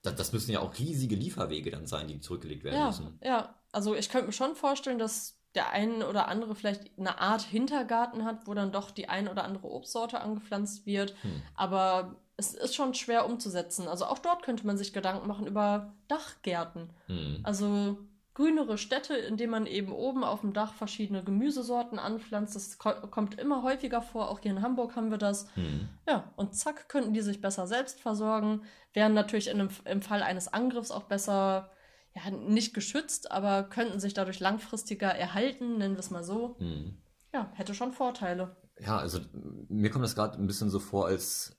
das, das, müssen ja auch riesige Lieferwege dann sein, die zurückgelegt werden ja, müssen. Ja, also ich könnte mir schon vorstellen, dass der ein oder andere vielleicht eine Art Hintergarten hat, wo dann doch die ein oder andere Obstsorte angepflanzt wird. Hm. Aber es ist schon schwer umzusetzen. Also auch dort könnte man sich Gedanken machen über Dachgärten. Mhm. Also grünere Städte, in denen man eben oben auf dem Dach verschiedene Gemüsesorten anpflanzt. Das kommt immer häufiger vor. Auch hier in Hamburg haben wir das. Mhm. Ja, und zack, könnten die sich besser selbst versorgen. Wären natürlich in einem, im Fall eines Angriffs auch besser, ja, nicht geschützt, aber könnten sich dadurch langfristiger erhalten, nennen wir es mal so. Mhm. Ja, hätte schon Vorteile. Ja, also mir kommt das gerade ein bisschen so vor, als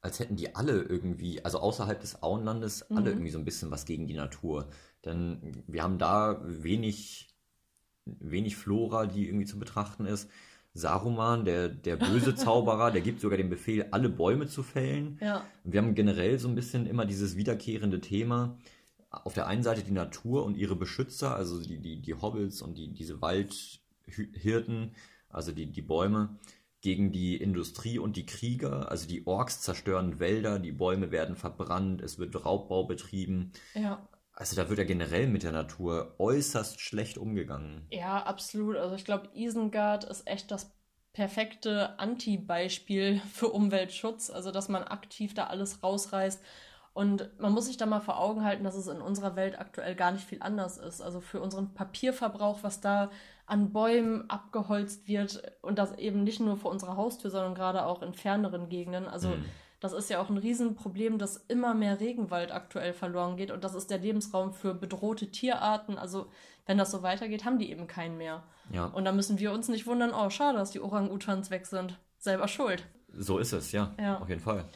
als hätten die alle irgendwie, also außerhalb des Auenlandes, mhm. alle irgendwie so ein bisschen was gegen die Natur. Denn wir haben da wenig, wenig Flora, die irgendwie zu betrachten ist. Saruman, der, der böse Zauberer, der gibt sogar den Befehl, alle Bäume zu fällen. Ja. Wir haben generell so ein bisschen immer dieses wiederkehrende Thema. Auf der einen Seite die Natur und ihre Beschützer, also die, die, die Hobbits und die, diese Waldhirten, also die, die Bäume gegen die Industrie und die Krieger. Also die Orks zerstören Wälder, die Bäume werden verbrannt, es wird Raubbau betrieben. Ja. Also da wird ja generell mit der Natur äußerst schlecht umgegangen. Ja, absolut. Also ich glaube, Isengard ist echt das perfekte Anti-Beispiel für Umweltschutz. Also dass man aktiv da alles rausreißt. Und man muss sich da mal vor Augen halten, dass es in unserer Welt aktuell gar nicht viel anders ist. Also für unseren Papierverbrauch, was da an Bäumen abgeholzt wird und das eben nicht nur vor unserer Haustür, sondern gerade auch in ferneren Gegenden. Also mhm. das ist ja auch ein Riesenproblem, dass immer mehr Regenwald aktuell verloren geht und das ist der Lebensraum für bedrohte Tierarten. Also wenn das so weitergeht, haben die eben keinen mehr. Ja. Und da müssen wir uns nicht wundern, oh schade, dass die Orang-Utans weg sind. Selber schuld. So ist es, ja. ja. Auf jeden Fall.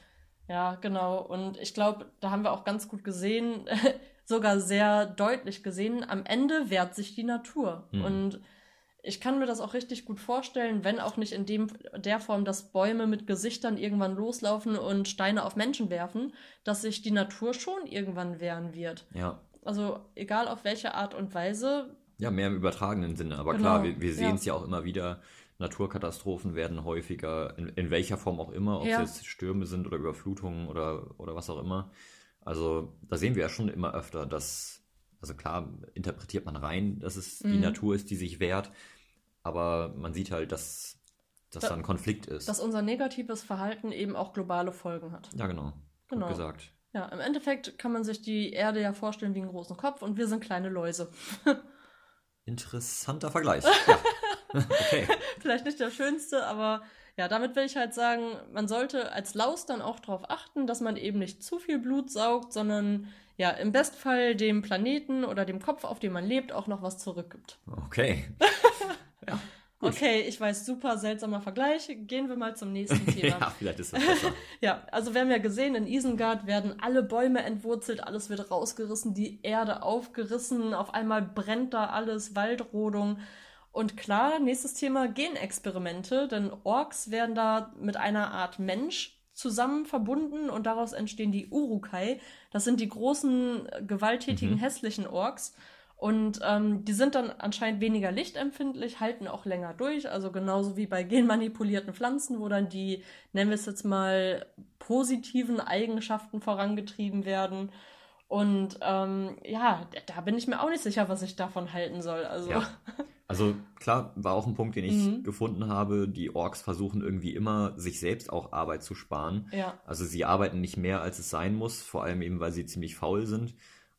Ja, genau. Und ich glaube, da haben wir auch ganz gut gesehen, sogar sehr deutlich gesehen, am Ende wehrt sich die Natur. Mhm. Und ich kann mir das auch richtig gut vorstellen, wenn auch nicht in dem, der Form, dass Bäume mit Gesichtern irgendwann loslaufen und Steine auf Menschen werfen, dass sich die Natur schon irgendwann wehren wird. Ja. Also egal auf welche Art und Weise. Ja, mehr im übertragenen Sinne. Aber genau. klar, wir, wir sehen es ja. ja auch immer wieder. Naturkatastrophen werden häufiger, in, in welcher Form auch immer, ob ja. es jetzt Stürme sind oder Überflutungen oder, oder was auch immer. Also da sehen wir ja schon immer öfter, dass, also klar, interpretiert man rein, dass es mhm. die Natur ist, die sich wehrt, aber man sieht halt, dass, dass da, da ein Konflikt ist. Dass unser negatives Verhalten eben auch globale Folgen hat. Ja, genau. Genau. Gut gesagt. Ja, im Endeffekt kann man sich die Erde ja vorstellen wie einen großen Kopf und wir sind kleine Läuse. Interessanter Vergleich. Ja. okay. Vielleicht nicht der schönste, aber ja, damit will ich halt sagen, man sollte als Laus dann auch darauf achten, dass man eben nicht zu viel Blut saugt, sondern ja, im Bestfall dem Planeten oder dem Kopf, auf dem man lebt, auch noch was zurückgibt. Okay. ja. Okay, ich weiß, super seltsamer Vergleich. Gehen wir mal zum nächsten Thema. ja, vielleicht ist das besser. ja, also wir haben ja gesehen, in Isengard werden alle Bäume entwurzelt, alles wird rausgerissen, die Erde aufgerissen, auf einmal brennt da alles, Waldrodung. Und klar, nächstes Thema Genexperimente, denn Orks werden da mit einer Art Mensch zusammen verbunden und daraus entstehen die Urukai. Das sind die großen, gewalttätigen, mhm. hässlichen Orks. Und ähm, die sind dann anscheinend weniger lichtempfindlich, halten auch länger durch. Also genauso wie bei genmanipulierten Pflanzen, wo dann die, nennen wir es jetzt mal, positiven Eigenschaften vorangetrieben werden. Und ähm, ja, da bin ich mir auch nicht sicher, was ich davon halten soll. Also. Ja. Also klar, war auch ein Punkt, den ich mhm. gefunden habe. Die Orks versuchen irgendwie immer, sich selbst auch Arbeit zu sparen. Ja. Also sie arbeiten nicht mehr, als es sein muss, vor allem eben, weil sie ziemlich faul sind.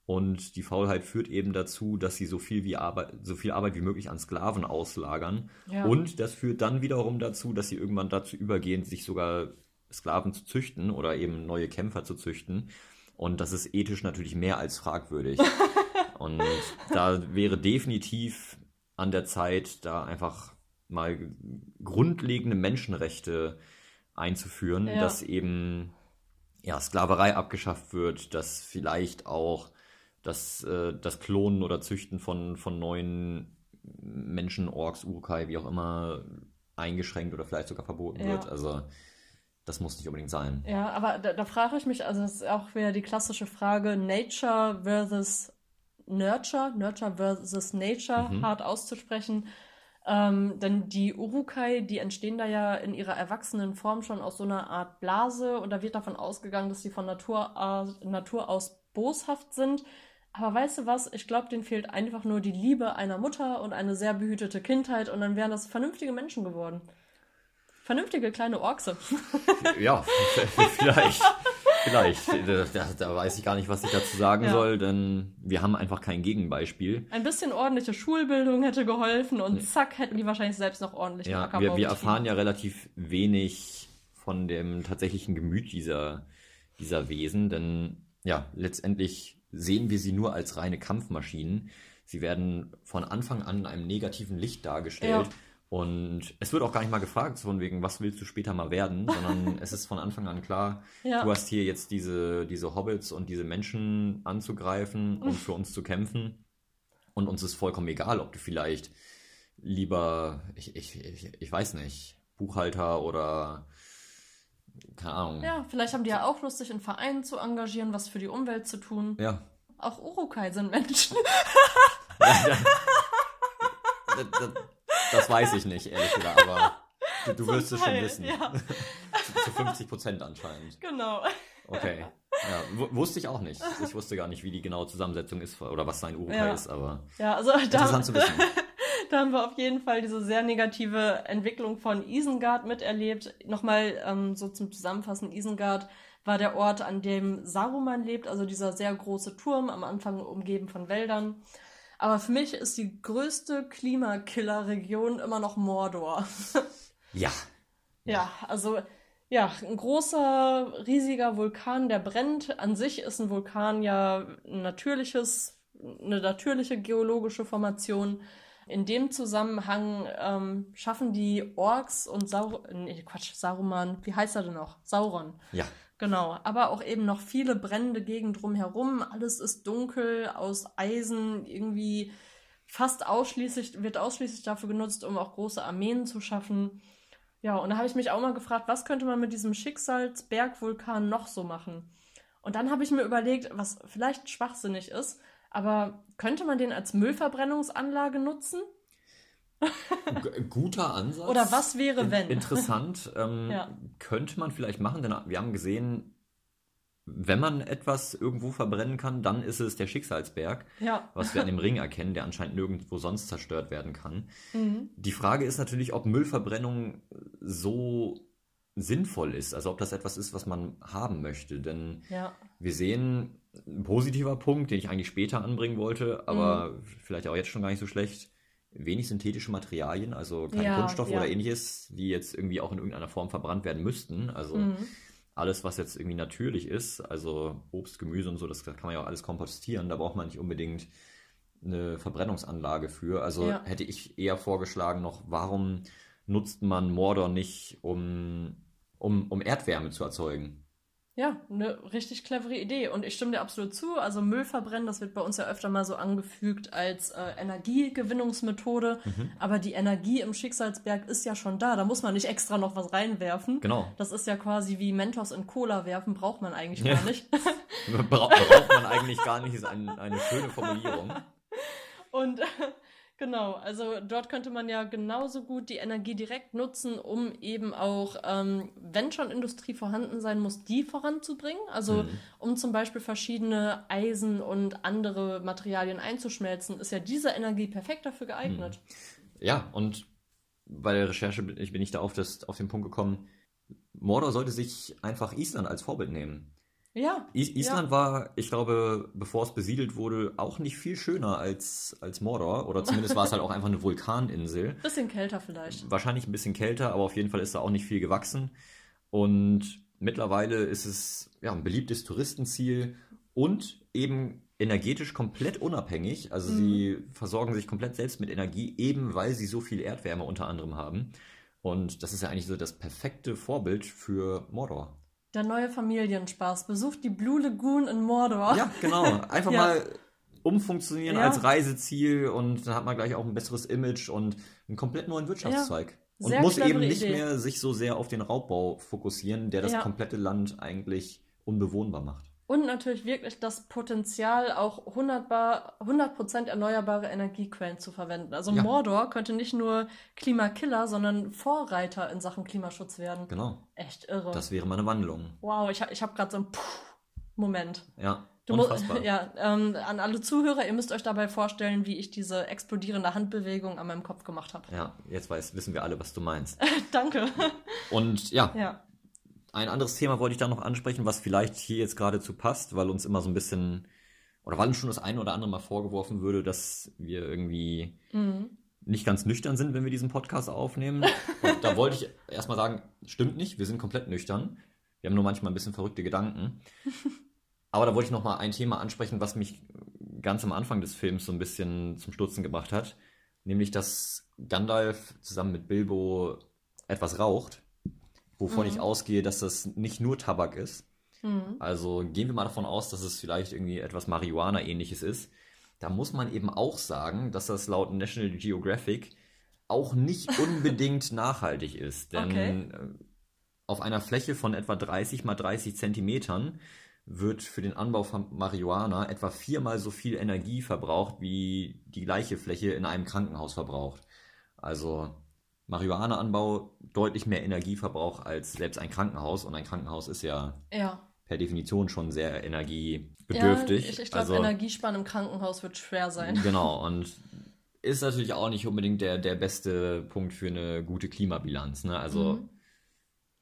Und die Faulheit führt eben dazu, dass sie so viel, wie Arbeit, so viel Arbeit wie möglich an Sklaven auslagern. Ja. Und das führt dann wiederum dazu, dass sie irgendwann dazu übergehen, sich sogar Sklaven zu züchten oder eben neue Kämpfer zu züchten. Und das ist ethisch natürlich mehr als fragwürdig. Und da wäre definitiv an der Zeit, da einfach mal grundlegende Menschenrechte einzuführen, ja. dass eben ja, Sklaverei abgeschafft wird, dass vielleicht auch das, äh, das Klonen oder Züchten von, von neuen Menschen, Orks, Urukai, wie auch immer, eingeschränkt oder vielleicht sogar verboten ja. wird. Also das muss nicht unbedingt sein. Ja, aber da, da frage ich mich, also das ist auch wieder die klassische Frage, Nature versus Nurture, Nurture versus Nature mhm. hart auszusprechen. Ähm, denn die Urukai, die entstehen da ja in ihrer erwachsenen Form schon aus so einer Art Blase und da wird davon ausgegangen, dass sie von Natur, äh, Natur aus boshaft sind. Aber weißt du was? Ich glaube, denen fehlt einfach nur die Liebe einer Mutter und eine sehr behütete Kindheit und dann wären das vernünftige Menschen geworden. Vernünftige kleine Orkse. ja, vielleicht. Vielleicht. Da, da, weiß ich gar nicht, was ich dazu sagen ja. soll, denn wir haben einfach kein Gegenbeispiel. Ein bisschen ordentliche Schulbildung hätte geholfen und zack, hätten die wahrscheinlich selbst noch ordentlich ja, Ackerbau wir, wir erfahren ja relativ wenig von dem tatsächlichen Gemüt dieser, dieser Wesen, denn ja, letztendlich sehen wir sie nur als reine Kampfmaschinen. Sie werden von Anfang an in einem negativen Licht dargestellt. Ja und es wird auch gar nicht mal gefragt, von wegen, was willst du später mal werden, sondern es ist von Anfang an klar, ja. du hast hier jetzt diese, diese Hobbits und diese Menschen anzugreifen und für uns zu kämpfen. Und uns ist vollkommen egal, ob du vielleicht lieber, ich, ich, ich, ich weiß nicht, Buchhalter oder keine Ahnung. Ja, vielleicht haben die ja auch Lust, sich in Vereinen zu engagieren, was für die Umwelt zu tun. Ja. Auch Urukai sind Menschen. ja, ja. Das, das, das weiß ich nicht, ehrlich gesagt, aber du, du wirst es schon wissen. Ja. zu, 50 Prozent anscheinend. Genau. Okay. Ja, wusste ich auch nicht. Ich wusste gar nicht, wie die genaue Zusammensetzung ist oder was sein Urukai ja. ist, aber ja, also interessant da, zu wissen. da haben wir auf jeden Fall diese sehr negative Entwicklung von Isengard miterlebt. Nochmal ähm, so zum Zusammenfassen, Isengard war der Ort, an dem Saruman lebt, also dieser sehr große Turm, am Anfang umgeben von Wäldern. Aber für mich ist die größte Klimakiller-Region immer noch Mordor. ja. Ja, also ja, ein großer, riesiger Vulkan, der brennt. An sich ist ein Vulkan ja ein natürliches, eine natürliche geologische Formation. In dem Zusammenhang ähm, schaffen die Orks und Sauron, nee, Quatsch, Saruman, wie heißt er denn noch? Sauron. Ja. Genau, aber auch eben noch viele brennende Gegenden drumherum. Alles ist dunkel, aus Eisen, irgendwie fast ausschließlich, wird ausschließlich dafür genutzt, um auch große Armeen zu schaffen. Ja, und da habe ich mich auch mal gefragt, was könnte man mit diesem Schicksalsbergvulkan noch so machen? Und dann habe ich mir überlegt, was vielleicht schwachsinnig ist, aber könnte man den als Müllverbrennungsanlage nutzen? Guter Ansatz. Oder was wäre, wenn? Interessant. Ähm, ja. Könnte man vielleicht machen, denn wir haben gesehen, wenn man etwas irgendwo verbrennen kann, dann ist es der Schicksalsberg, ja. was wir an dem Ring erkennen, der anscheinend nirgendwo sonst zerstört werden kann. Mhm. Die Frage ist natürlich, ob Müllverbrennung so sinnvoll ist, also ob das etwas ist, was man haben möchte. Denn ja. wir sehen, ein positiver Punkt, den ich eigentlich später anbringen wollte, aber mhm. vielleicht auch jetzt schon gar nicht so schlecht, wenig synthetische Materialien, also kein ja, Kunststoff ja. oder ähnliches, die jetzt irgendwie auch in irgendeiner Form verbrannt werden müssten. Also mhm. alles, was jetzt irgendwie natürlich ist, also Obst, Gemüse und so, das kann man ja auch alles kompostieren, da braucht man nicht unbedingt eine Verbrennungsanlage für. Also ja. hätte ich eher vorgeschlagen noch, warum nutzt man Mordor nicht, um, um, um Erdwärme zu erzeugen? Ja, eine richtig clevere Idee. Und ich stimme dir absolut zu. Also Müll verbrennen, das wird bei uns ja öfter mal so angefügt als äh, Energiegewinnungsmethode. Mhm. Aber die Energie im Schicksalsberg ist ja schon da. Da muss man nicht extra noch was reinwerfen. Genau. Das ist ja quasi wie Mentos in Cola werfen, braucht man eigentlich gar nicht. Bra braucht man eigentlich gar nicht, ist ein, eine schöne Formulierung. Und Genau, also dort könnte man ja genauso gut die Energie direkt nutzen, um eben auch, ähm, wenn schon Industrie vorhanden sein muss, die voranzubringen. Also mhm. um zum Beispiel verschiedene Eisen und andere Materialien einzuschmelzen, ist ja diese Energie perfekt dafür geeignet. Mhm. Ja, und bei der Recherche bin ich da auf, das, auf den Punkt gekommen, Mordor sollte sich einfach Island als Vorbild nehmen. Ja. Island ja. war, ich glaube, bevor es besiedelt wurde, auch nicht viel schöner als, als Mordor. Oder zumindest war es halt auch einfach eine Vulkaninsel. Bisschen kälter vielleicht. Wahrscheinlich ein bisschen kälter, aber auf jeden Fall ist da auch nicht viel gewachsen. Und mittlerweile ist es ja, ein beliebtes Touristenziel und eben energetisch komplett unabhängig. Also mhm. sie versorgen sich komplett selbst mit Energie, eben weil sie so viel Erdwärme unter anderem haben. Und das ist ja eigentlich so das perfekte Vorbild für Mordor. Der neue Familienspaß. Besucht die Blue Lagoon in Mordor. Ja, genau. Einfach ja. mal umfunktionieren ja. als Reiseziel und dann hat man gleich auch ein besseres Image und einen komplett neuen Wirtschaftszweig. Ja. Und muss eben nicht Idee. mehr sich so sehr auf den Raubbau fokussieren, der das komplette Land eigentlich unbewohnbar macht. Und natürlich wirklich das Potenzial, auch 100%, erneuerbare Energiequellen zu verwenden. Also ja. Mordor könnte nicht nur Klimakiller, sondern Vorreiter in Sachen Klimaschutz werden. Genau. Echt irre. Das wäre mal eine Wandlung. Wow, ich, ich habe gerade so einen Moment. Ja. Du unfassbar. ja, ähm, an alle Zuhörer, ihr müsst euch dabei vorstellen, wie ich diese explodierende Handbewegung an meinem Kopf gemacht habe. Ja, jetzt weiß, wissen wir alle, was du meinst. Danke. Und ja, ja, ein anderes Thema wollte ich da noch ansprechen, was vielleicht hier jetzt geradezu passt, weil uns immer so ein bisschen, oder weil uns schon das eine oder andere mal vorgeworfen würde, dass wir irgendwie mhm. nicht ganz nüchtern sind, wenn wir diesen Podcast aufnehmen. Und da wollte ich erstmal sagen, stimmt nicht, wir sind komplett nüchtern. Wir haben nur manchmal ein bisschen verrückte Gedanken. Aber da wollte ich noch mal ein Thema ansprechen, was mich ganz am Anfang des Films so ein bisschen zum Stutzen gebracht hat. Nämlich, dass Gandalf zusammen mit Bilbo etwas raucht wovon mhm. ich ausgehe, dass das nicht nur Tabak ist. Mhm. Also gehen wir mal davon aus, dass es vielleicht irgendwie etwas Marihuana-ähnliches ist. Da muss man eben auch sagen, dass das laut National Geographic auch nicht unbedingt nachhaltig ist. Denn okay. Äh, auf einer Fläche von etwa 30 mal 30 Zentimetern wird für den Anbau von Marihuana etwa viermal so viel Energie verbraucht, wie die gleiche Fläche in einem Krankenhaus verbraucht. Also Marihuana-Anbau deutlich mehr Energieverbrauch als selbst ein Krankenhaus. Und ein Krankenhaus ist ja, ja. per Definition schon sehr energiebedürftig. Ja, ich, ich glaube, also, Energiesparen im Krankenhaus wird schwer sein. Genau, und ist natürlich auch nicht unbedingt der, der beste Punkt für eine gute Klimabilanz. Ne? Also mhm.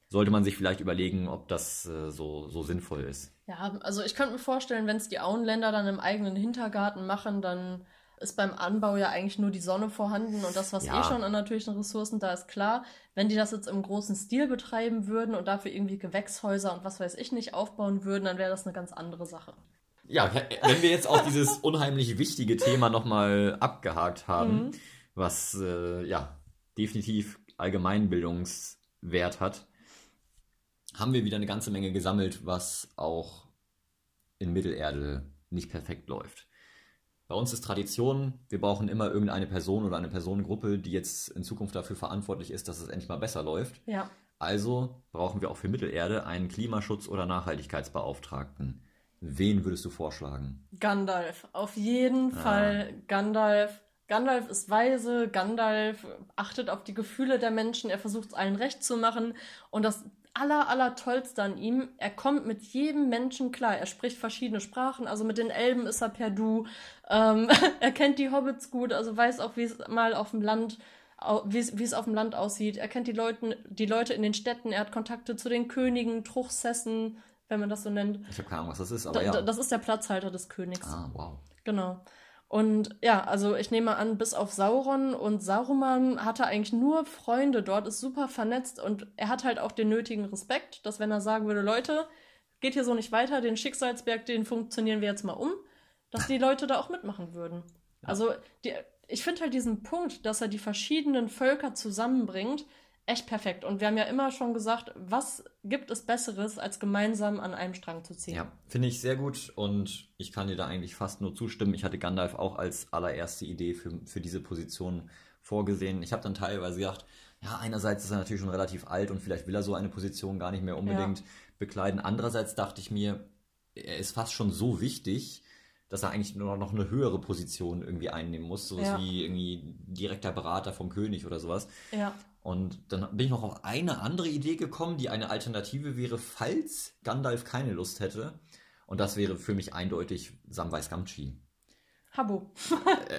sollte man sich vielleicht überlegen, ob das äh, so, so sinnvoll ist. Ja, also ich könnte mir vorstellen, wenn es die Auenländer dann im eigenen Hintergarten machen, dann ist beim Anbau ja eigentlich nur die Sonne vorhanden und das, was ja. eh schon an natürlichen Ressourcen da ist, klar. Wenn die das jetzt im großen Stil betreiben würden und dafür irgendwie Gewächshäuser und was weiß ich nicht aufbauen würden, dann wäre das eine ganz andere Sache. Ja, wenn wir jetzt auch dieses unheimlich wichtige Thema nochmal abgehakt haben, mhm. was äh, ja definitiv Allgemeinbildungswert hat, haben wir wieder eine ganze Menge gesammelt, was auch in Mittelerde nicht perfekt läuft. Bei uns ist Tradition, wir brauchen immer irgendeine Person oder eine Personengruppe, die jetzt in Zukunft dafür verantwortlich ist, dass es endlich mal besser läuft. Ja. Also brauchen wir auch für Mittelerde einen Klimaschutz- oder Nachhaltigkeitsbeauftragten. Wen würdest du vorschlagen? Gandalf. Auf jeden Ah. Fall Gandalf. Gandalf ist weise, Gandalf achtet auf die Gefühle der Menschen, er versucht es allen recht zu machen. Und das aller, aller Tollste an ihm, er kommt mit jedem Menschen klar. Er spricht verschiedene Sprachen, also mit den Elben ist er per Du. Ähm, er kennt die Hobbits gut, also weiß auch, wie es mal auf dem Land wie es auf dem Land aussieht. Er kennt die, Leuten, die Leute in den Städten, er hat Kontakte zu den Königen, Truchsessen, wenn man das so nennt. Ich habe keine Ahnung, was das ist, aber Da, ja. da- Das ist der Platzhalter des Königs. ah, wow. Genau. Und ja, also ich nehme an, bis auf Sauron und Saruman hat er eigentlich nur Freunde dort, ist super vernetzt und er hat halt auch den nötigen Respekt, dass wenn er sagen würde, Leute, geht hier so nicht weiter, den Schicksalsberg, den funktionieren wir jetzt mal um, dass die Leute da auch mitmachen würden. Also die, ich finde halt diesen Punkt, dass er die verschiedenen Völker zusammenbringt, echt perfekt. Und wir haben ja immer schon gesagt, was gibt es Besseres, als gemeinsam an einem Strang zu ziehen? Ja, finde ich sehr gut und ich kann dir da eigentlich fast nur zustimmen. Ich hatte Gandalf auch als allererste Idee für, für diese Position vorgesehen. Ich habe dann teilweise gedacht, ja, einerseits ist er natürlich schon relativ alt und vielleicht will er so eine Position gar nicht mehr unbedingt bekleiden. Andererseits dachte ich mir, er ist fast schon so wichtig, dass er eigentlich nur noch eine höhere Position irgendwie einnehmen muss, sowas Ja. wie irgendwie direkter Berater vom König oder sowas. Ja. Und dann bin ich noch auf eine andere Idee gekommen, die eine Alternative wäre, falls Gandalf keine Lust hätte. Und das wäre für mich eindeutig Samwise Gamgee. Habbo.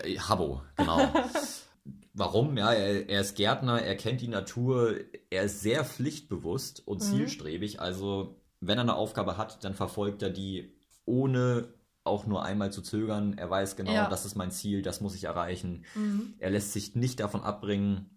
Äh, Habbo, genau. Warum? Ja, er, er ist Gärtner, er kennt die Natur, er ist sehr pflichtbewusst und Mhm. zielstrebig. Also, wenn er eine Aufgabe hat, dann verfolgt er die ohne auch nur einmal zu zögern. Er weiß genau, Ja. das ist mein Ziel, das muss ich erreichen. Mhm. Er lässt sich nicht davon abbringen,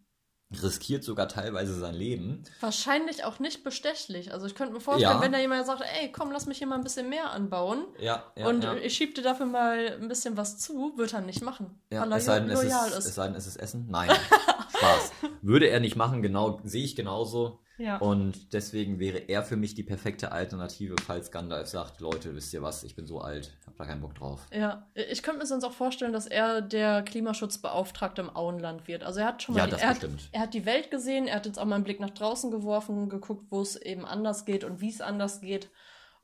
riskiert sogar teilweise sein Leben. Wahrscheinlich auch nicht bestechlich. Also ich könnte mir vorstellen, Ja. wenn da jemand sagt, ey, komm, lass mich hier mal ein bisschen mehr anbauen Ja, ja, und ja. ich schieb dir dafür mal ein bisschen was zu, wird er nicht machen, Ja, weil er es sei, denn, lo- es loyal ist, ist. es sei denn, es ist Essen? Nein, Spaß. Würde er nicht machen, genau, sehe ich genauso. Ja. Und deswegen wäre er für mich die perfekte Alternative, falls Gandalf sagt, Leute, wisst ihr was, ich bin so alt, hab da keinen Bock drauf. Ja, ich könnte mir sonst auch vorstellen, dass er der Klimaschutzbeauftragte im Auenland wird. Also er hat schon mal Ja, die, das er, hat, er hat die Welt gesehen, er hat jetzt auch mal einen Blick nach draußen geworfen, geguckt, wo es eben anders geht und wie es anders geht.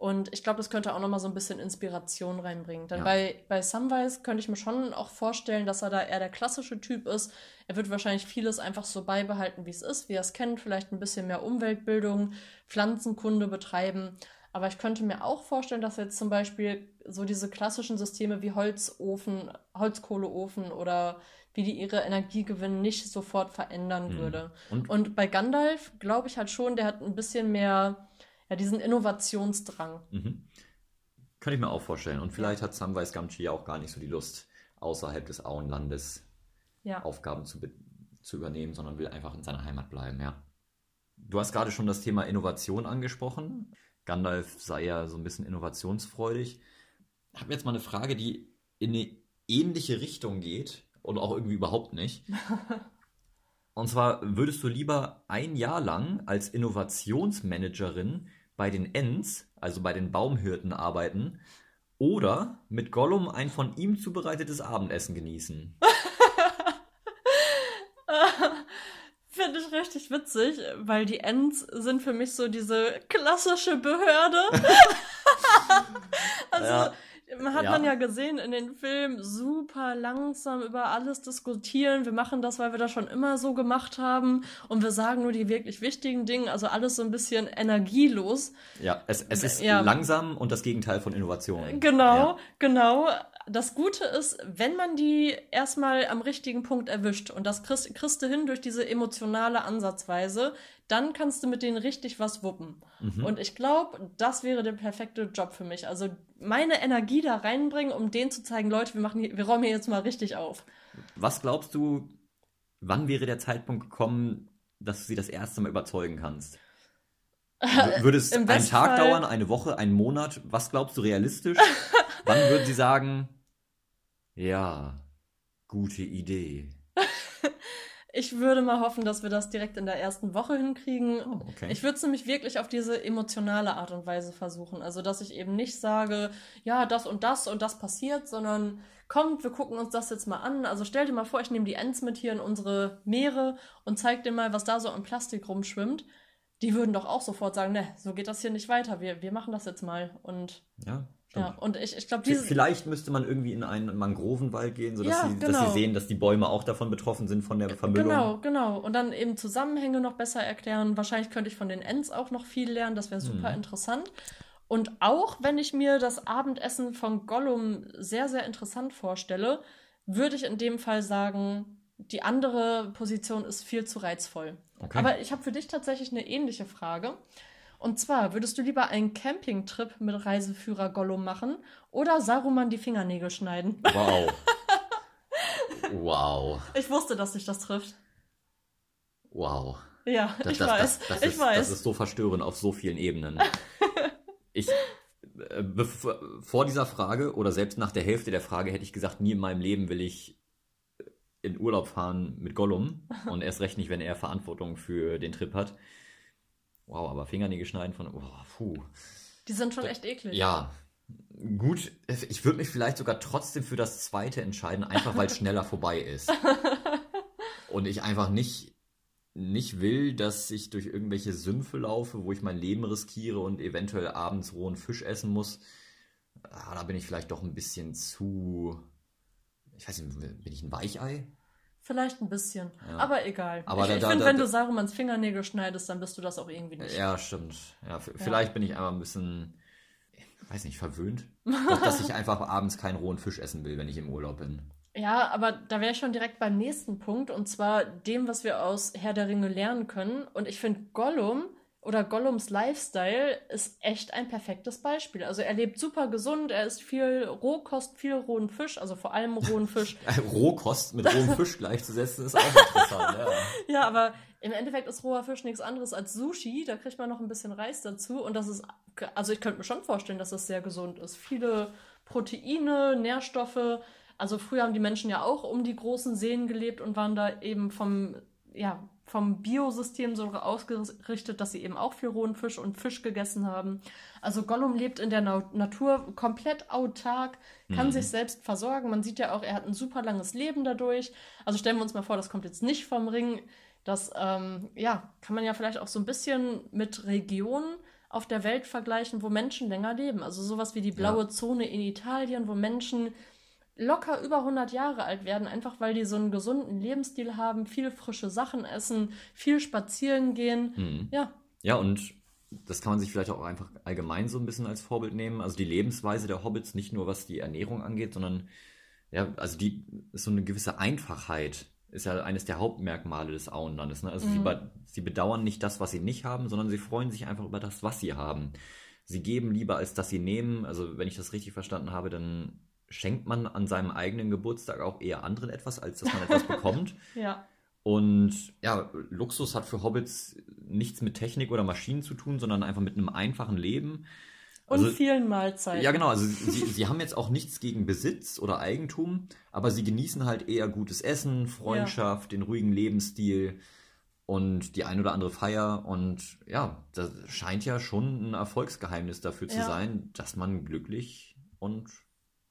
Und ich glaube, das könnte auch noch mal so ein bisschen Inspiration reinbringen. Denn Ja. bei, bei Samwise könnte ich mir schon auch vorstellen, dass er da eher der klassische Typ ist. Er wird wahrscheinlich vieles einfach so beibehalten, wie es ist, wie er es kennt, vielleicht ein bisschen mehr Umweltbildung, Pflanzenkunde betreiben. Aber ich könnte mir auch vorstellen, dass er jetzt zum Beispiel so diese klassischen Systeme wie Holzofen, Holzkohleofen oder wie die ihre Energie gewinnen, nicht sofort verändern Hm. würde. Und, Und bei Gandalf glaube ich halt schon, der hat ein bisschen mehr ja, diesen Innovationsdrang. mhm. Könnte ich mir auch vorstellen. Und vielleicht hat Samwise Gamgee ja auch gar nicht so die Lust, außerhalb des Auenlandes Ja. Aufgaben zu, zu übernehmen, sondern will einfach in seiner Heimat bleiben, ja. Du hast gerade schon das Thema Innovation angesprochen. Gandalf sei ja so ein bisschen innovationsfreudig. Ich habe jetzt mal eine Frage, die in eine ähnliche Richtung geht und auch irgendwie überhaupt nicht. Und zwar würdest du lieber ein Jahr lang als Innovationsmanagerin bei den Ents, also bei den Baumhirten, arbeiten oder mit Gollum ein von ihm zubereitetes Abendessen genießen? Finde ich richtig witzig, weil die Ents sind für mich so diese klassische Behörde. also Ja. Hat Ja. man ja gesehen in den Filmen, super langsam über alles diskutieren. Wir machen das, weil wir das schon immer so gemacht haben und wir sagen nur die wirklich wichtigen Dinge, also alles so ein bisschen energielos. Ja, es, es ist Ja. langsam und das Gegenteil von Innovation. Genau, Ja. genau. Das Gute ist, wenn man die erstmal am richtigen Punkt erwischt und das kriegst, kriegst du hin durch diese emotionale Ansatzweise, dann kannst du mit denen richtig was wuppen. Mhm. Und ich glaube, das wäre der perfekte Job für mich. Also meine Energie da reinbringen, um denen zu zeigen, Leute, wir machen hier, wir räumen hier jetzt mal richtig auf. Was glaubst du, wann wäre der Zeitpunkt gekommen, dass du sie das erste Mal überzeugen kannst? Würde es einen Tag dauern, eine Woche, einen Monat? Was glaubst du realistisch? wann würden sie sagen, ja, gute Idee? Ich würde mal hoffen, dass wir das direkt in der ersten Woche hinkriegen. Oh, okay. Ich würde es nämlich wirklich auf diese emotionale Art und Weise versuchen. Also, dass ich eben nicht sage, ja, das und das und das passiert, sondern kommt, wir gucken uns das jetzt mal an. Also stell dir mal vor, ich nehme die Ents mit hier in unsere Meere und zeig dir mal, was da so an Plastik rumschwimmt. Die würden doch auch sofort sagen, ne, so geht das hier nicht weiter. Wir, wir machen das jetzt mal. Und ja, ja, und ich, ich glaube, V- diese. Vielleicht müsste man irgendwie in einen Mangrovenwald gehen, sodass, Ja, sie, dass genau. sie sehen, dass die Bäume auch davon betroffen sind von der Vermüllung. Genau, genau. Und dann eben Zusammenhänge noch besser erklären. Wahrscheinlich könnte ich von den Ents auch noch viel lernen. Das wäre super Mhm. interessant. Und auch wenn ich mir das Abendessen von Gollum sehr, sehr interessant vorstelle, würde ich in dem Fall sagen, die andere Position ist viel zu reizvoll. Okay. Aber ich habe für dich tatsächlich eine ähnliche Frage. Und zwar, würdest du lieber einen Campingtrip mit Reiseführer Gollum machen oder Saruman die Fingernägel schneiden? Wow. wow. Ich wusste, dass dich das trifft. Wow. Ja, Das, ich das, weiß. Das, das, ich ist, weiß. das ist so verstörend auf so vielen Ebenen. Ich, äh, vor dieser Frage oder selbst nach der Hälfte der Frage hätte ich gesagt, nie in meinem Leben will ich äh, in Urlaub fahren mit Gollum und erst recht nicht, wenn er Verantwortung für den Trip hat. Wow, aber Fingernägel schneiden von, oh, puh. Die sind schon echt eklig. Ja, gut. Ich würde mich vielleicht sogar trotzdem für das zweite entscheiden, einfach weil es schneller vorbei ist. Und ich einfach nicht, nicht will, dass ich durch irgendwelche Sümpfe laufe, wo ich mein Leben riskiere und eventuell abends rohen Fisch essen muss. Ah, da bin ich vielleicht doch ein bisschen zu. Ich weiß nicht, bin ich ein Weichei? Vielleicht ein bisschen. Ja. Aber egal. Aber ich da- ich finde, wenn du Sarumans Fingernägel schneidest, dann bist du das auch irgendwie nicht. Ja, stimmt. Ja, vielleicht bin ich einfach ein bisschen, ich weiß nicht, verwöhnt, dass, dass ich einfach abends keinen rohen Fisch essen will, wenn ich im Urlaub bin. Ja, aber da wäre ich schon direkt beim nächsten Punkt und zwar dem, was wir aus Herr der Ringe lernen können. Und ich finde, Gollum oder Gollums Lifestyle ist echt ein perfektes Beispiel. Also er lebt super gesund, er isst viel Rohkost, viel rohen Fisch, also vor allem rohen Fisch. Äh, Rohkost mit rohem Fisch gleichzusetzen ist auch interessant. Ja. Ja, aber im Endeffekt ist roher Fisch nichts anderes als Sushi. Da kriegt man noch ein bisschen Reis dazu. Und das ist, also ich könnte mir schon vorstellen, dass das sehr gesund ist. Viele Proteine, Nährstoffe. Also früher haben die Menschen ja auch um die großen Seen gelebt und waren da eben vom, ja, vom Biosystem so ausgerichtet, dass sie eben auch viel rohen Fisch und Fisch gegessen haben. Also Gollum lebt in der Na Natur komplett autark, kann Mhm. sich selbst versorgen. Man sieht ja auch, er hat ein super langes Leben dadurch. Also stellen wir uns mal vor, das kommt jetzt nicht vom Ring. Das, ähm, ja, kann man ja vielleicht auch so ein bisschen mit Regionen auf der Welt vergleichen, wo Menschen länger leben. Also sowas wie die blaue Zone in Italien, wo Menschen locker über 100 Jahre alt werden, einfach weil die so einen gesunden Lebensstil haben, viel frische Sachen essen, viel spazieren gehen. Mhm. Ja, ja, und das kann man sich vielleicht auch einfach allgemein so ein bisschen als Vorbild nehmen. Also die Lebensweise der Hobbits, nicht nur was die Ernährung angeht, sondern ja, also die ist so eine gewisse Einfachheit, ist ja eines der Hauptmerkmale des Auenlandes. Ne? Also sie, Mhm. be sie bedauern nicht das, was sie nicht haben, sondern sie freuen sich einfach über das, was sie haben. Sie geben lieber, als dass sie nehmen. Also wenn ich das richtig verstanden habe, dann schenkt man an seinem eigenen Geburtstag auch eher anderen etwas, als dass man etwas bekommt. ja, Und ja, Luxus hat für Hobbits nichts mit Technik oder Maschinen zu tun, sondern einfach mit einem einfachen Leben. und Also- vielen Mahlzeiten. Ja, genau. Also sie, sie haben jetzt auch nichts gegen Besitz oder Eigentum, aber sie genießen halt eher gutes Essen, Freundschaft, den ruhigen Lebensstil und die ein oder andere Feier. Und ja, das scheint ja schon ein Erfolgsgeheimnis dafür zu Ja. sein, dass man glücklich und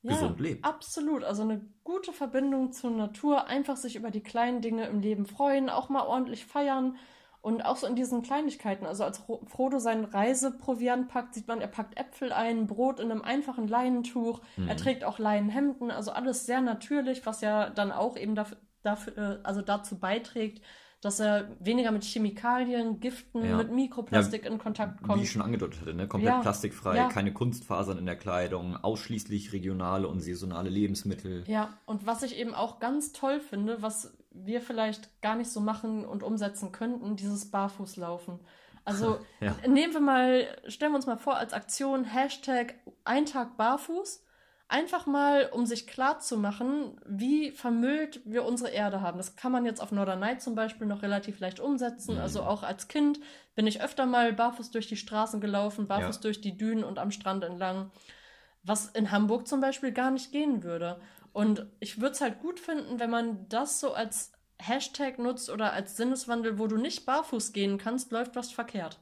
Ja, gesund lebt. Absolut. Also eine gute Verbindung zur Natur, einfach sich über die kleinen Dinge im Leben freuen, auch mal ordentlich feiern und auch so in diesen Kleinigkeiten. Also als Ro- Frodo seinen Reiseproviant packt, sieht man, er packt Äpfel ein, Brot in einem einfachen Leinentuch, er Mhm. trägt auch Leinenhemden, also alles sehr natürlich, was ja dann auch eben dafür, dafür äh, also dazu beiträgt, dass er weniger mit Chemikalien, Giften, Ja. mit Mikroplastik in Kontakt kommt. Wie ich schon angedeutet hatte, ne? komplett Ja, plastikfrei, ja. keine Kunstfasern in der Kleidung, ausschließlich regionale und saisonale Lebensmittel. Ja, und was ich eben auch ganz toll finde, was wir vielleicht gar nicht so machen und umsetzen könnten, dieses Barfußlaufen. Also Ja. nehmen wir mal, stellen wir uns mal vor als Aktion Hashtag ein Tag barfuß. Einfach mal, um sich klar zu machen, wie vermüllt wir unsere Erde haben. Das kann man jetzt auf Norderney zum Beispiel noch relativ leicht umsetzen. Mhm. Also auch als Kind bin ich öfter mal barfuß durch die Straßen gelaufen, barfuß Ja. durch die Dünen und am Strand entlang was in Hamburg zum Beispiel gar nicht gehen würde. Und ich würde es halt gut finden, wenn man das so als Hashtag nutzt oder als Sinneswandel, wo du nicht barfuß gehen kannst, läuft was verkehrt.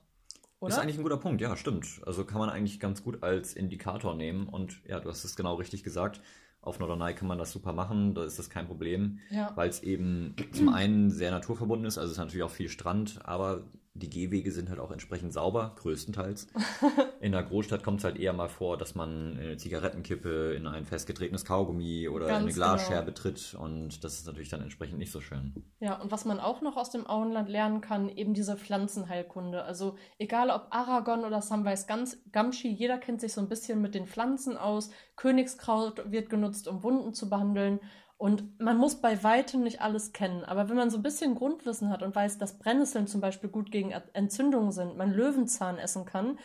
Oder? Ist eigentlich ein guter Punkt, ja, stimmt. Also kann man eigentlich ganz gut als Indikator nehmen und ja, du hast es genau richtig gesagt. Auf Norderney kann man das super machen, da ist das kein Problem, ja. weil es eben zum einen sehr naturverbunden ist, also es ist natürlich auch viel Strand, aber die Gehwege sind halt auch entsprechend sauber, größtenteils. In der Großstadt kommt es halt eher mal vor, dass man eine Zigarettenkippe in ein festgetretenes Kaugummi oder Ganz eine Glasscherbe genau. tritt und das ist natürlich dann entsprechend nicht so schön. Ja, und was man auch noch aus dem Auenland lernen kann, eben diese Pflanzenheilkunde. Also egal ob Aragon oder Samwise Gamshi, jeder kennt sich so ein bisschen mit den Pflanzen aus. Königskraut wird genutzt, um Wunden zu behandeln. Und man muss bei weitem nicht alles kennen, aber wenn man so ein bisschen Grundwissen hat und weiß, dass Brennnesseln zum Beispiel gut gegen Entzündungen sind, man Löwenzahn essen kann,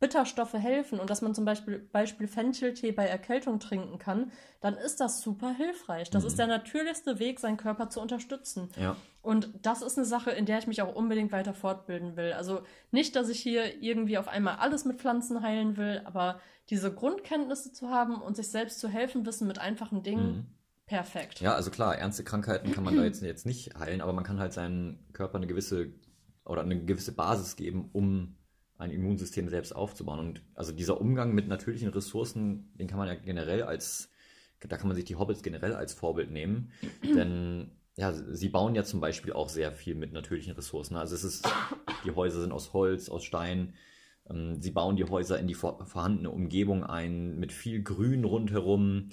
Bitterstoffe helfen und dass man zum Beispiel, Beispiel Fencheltee bei Erkältung trinken kann, dann ist das super hilfreich. Das mhm. ist der natürlichste Weg, seinen Körper zu unterstützen. Ja. Und das ist eine Sache, in der ich mich auch unbedingt weiter fortbilden will. Also nicht, dass ich hier irgendwie auf einmal alles mit Pflanzen heilen will, aber diese Grundkenntnisse zu haben und sich selbst zu helfen wissen mit einfachen Dingen, mhm Perfekt. Ja, also klar, ernste Krankheiten kann man da jetzt, jetzt nicht heilen, aber man kann halt seinem Körper eine gewisse oder eine gewisse Basis geben, um ein Immunsystem selbst aufzubauen. Und also dieser Umgang mit natürlichen Ressourcen, den kann man ja generell als, da kann man sich die Hobbits generell als Vorbild nehmen. Denn ja, sie bauen ja zum Beispiel auch sehr viel mit natürlichen Ressourcen. Also es ist, die Häuser sind aus Holz, aus Stein. Ähm, sie bauen die Häuser in die vorhandene Umgebung ein, mit viel Grün rundherum.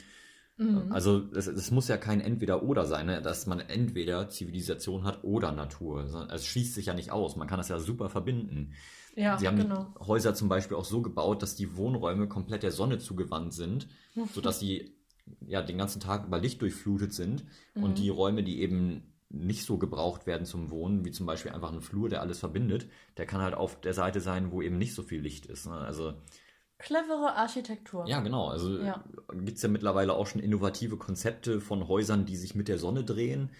Mhm. Also es, es, muss ja kein Entweder-Oder sein, ne? dass man entweder Zivilisation hat oder Natur. Es schließt sich ja nicht aus. Man kann das ja super verbinden. Ja, Sie haben genau. Häuser zum Beispiel auch so gebaut, dass die Wohnräume komplett der Sonne zugewandt sind, mhm. sodass sie ja den ganzen Tag über Licht durchflutet sind. Mhm. Und die Räume, die eben nicht so gebraucht werden zum Wohnen, wie zum Beispiel einfach ein Flur, der alles verbindet, der kann halt auf der Seite sein, wo eben nicht so viel Licht ist. Ne? Also Clevere Architektur. Ja, genau. Also ja. gibt es ja mittlerweile auch schon innovative Konzepte von Häusern, die sich mit der Sonne drehen.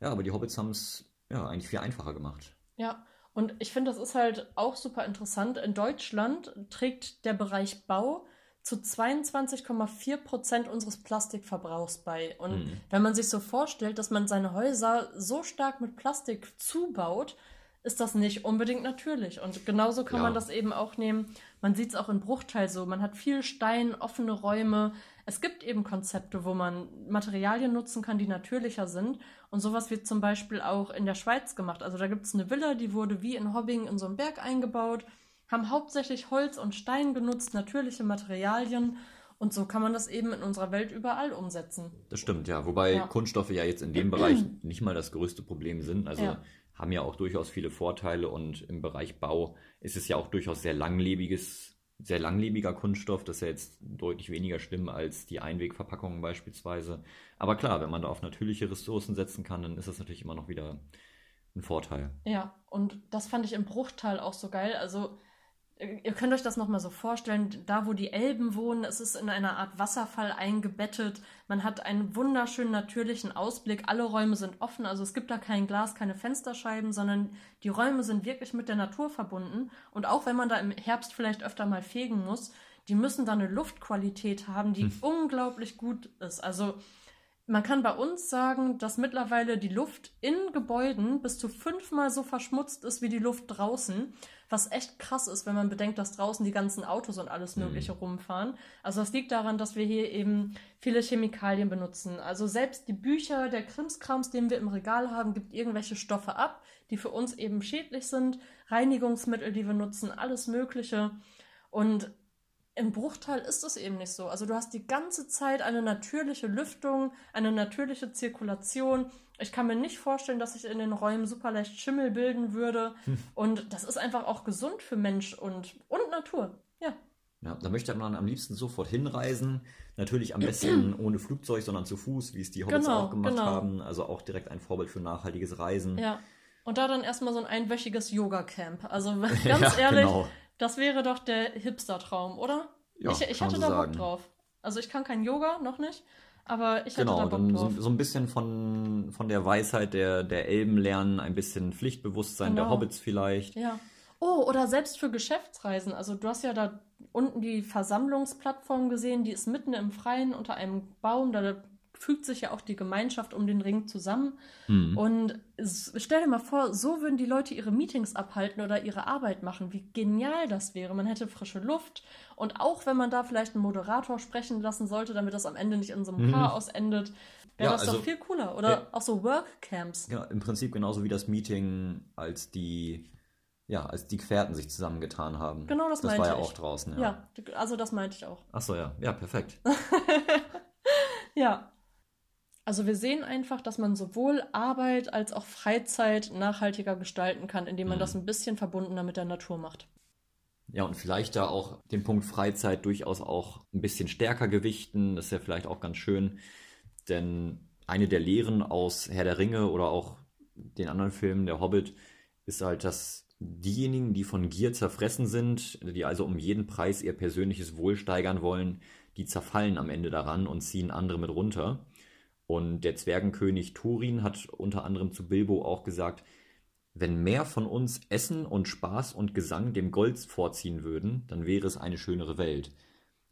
Ja, aber die Hobbits haben es ja eigentlich viel einfacher gemacht. Ja, und ich finde, das ist halt auch super interessant. In Deutschland trägt der Bereich Bau zu 22,4 Prozent unseres Plastikverbrauchs bei. Und mhm. wenn man sich so vorstellt, dass man seine Häuser so stark mit Plastik zubaut, ist das nicht unbedingt natürlich. Und genauso kann ja. man das eben auch nehmen. Man sieht es auch in Bruchteil so. Man hat viel Stein, offene Räume. Es gibt eben Konzepte, wo man Materialien nutzen kann, die natürlicher sind. Und sowas wird zum Beispiel auch in der Schweiz gemacht. Also da gibt es eine Villa, die wurde wie in Hobbing in so einem Berg eingebaut, haben hauptsächlich Holz und Stein genutzt, natürliche Materialien. Und so kann man das eben in unserer Welt überall umsetzen. Das stimmt, ja. Wobei ja. Kunststoffe ja jetzt in dem Bereich nicht mal das größte Problem sind. Also ja haben ja auch durchaus viele Vorteile und im Bereich Bau ist es ja auch durchaus sehr langlebiges, sehr langlebiger Kunststoff. Das ist ja jetzt deutlich weniger schlimm als die Einwegverpackungen beispielsweise. Aber klar, wenn man da auf natürliche Ressourcen setzen kann, dann ist das natürlich immer noch wieder ein Vorteil. Ja, und das fand ich im Bruchteil auch so geil. Also Ihr könnt euch das nochmal so vorstellen, da wo die Elben wohnen, es ist in einer Art Wasserfall eingebettet. Man hat einen wunderschönen natürlichen Ausblick. Alle Räume sind offen, also es gibt da kein Glas, keine Fensterscheiben, sondern die Räume sind wirklich mit der Natur verbunden. Und auch wenn man da im Herbst vielleicht öfter mal fegen muss, die müssen da eine Luftqualität haben, die hm. unglaublich gut ist. Also man kann bei uns sagen, dass mittlerweile die Luft in Gebäuden bis zu fünfmal so verschmutzt ist wie die Luft draußen, was echt krass ist, wenn man bedenkt, dass draußen die ganzen Autos und alles Mögliche mhm. rumfahren. Also das liegt daran, dass wir hier eben viele Chemikalien benutzen. Also selbst die Bücher, der Krimskrams, den wir im Regal haben, gibt irgendwelche Stoffe ab, die für uns eben schädlich sind. Reinigungsmittel, die wir nutzen, alles Mögliche. Und im Bruchteil ist es eben nicht so. Also du hast die ganze Zeit eine natürliche Lüftung, eine natürliche Zirkulation. Ich kann mir nicht vorstellen, dass sich in den Räumen super leicht Schimmel bilden würde. Hm. Und das ist einfach auch gesund für Mensch und, und Natur. Ja. Ja, da möchte man am liebsten sofort hinreisen. Natürlich am besten ohne Flugzeug, sondern zu Fuß, wie es die Hobbits genau, auch gemacht genau. haben. Also auch direkt ein Vorbild für nachhaltiges Reisen. Ja. Und da dann erstmal so ein einwöchiges Yoga-Camp. Also ganz ja, ehrlich, genau. Das wäre doch der Hipster-Traum, oder? Ja, ich ich hatte so da Bock drauf. Also ich kann kein Yoga, noch nicht, aber ich hatte genau, da Bock drauf. So, so ein bisschen von, von der Weisheit der, der Elben lernen, ein bisschen Pflichtbewusstsein genau. der Hobbits vielleicht. Ja. Oh, oder selbst für Geschäftsreisen. Also du hast ja da unten die Versammlungsplattform gesehen, die ist mitten im Freien unter einem Baum. Da fügt sich ja auch die Gemeinschaft um den Ring zusammen. Mhm. Und stell dir mal vor, so würden die Leute ihre Meetings abhalten oder ihre Arbeit machen. Wie genial das wäre. Man hätte frische Luft. Und auch wenn man da vielleicht einen Moderator sprechen lassen sollte, damit das am Ende nicht in so einem Mhm. Chaos endet, wäre Ja, das also- doch viel cooler. Oder Ja. auch so Workcamps. Ja, im Prinzip genauso wie das Meeting, als die, ja, als die Gefährten sich zusammengetan haben. Genau das Das war meinte ja ich. auch draußen, ja. Ja, also das meinte ich auch. Ach so, ja. Ja, perfekt. Ja. Also wir sehen einfach, dass man sowohl Arbeit als auch Freizeit nachhaltiger gestalten kann, indem man Mhm. das ein bisschen verbundener mit der Natur macht. Ja, und vielleicht da auch den Punkt Freizeit durchaus auch ein bisschen stärker gewichten. Das ist ja vielleicht auch ganz schön. Denn eine der Lehren aus Herr der Ringe oder auch den anderen Filmen, der Hobbit, ist halt, dass diejenigen, die von Gier zerfressen sind, die also um jeden Preis ihr persönliches Wohl steigern wollen, die zerfallen am Ende daran und ziehen andere mit runter. Und der Zwergenkönig Turin hat unter anderem zu Bilbo auch gesagt, wenn mehr von uns Essen und Spaß und Gesang dem Gold vorziehen würden, dann wäre es eine schönere Welt.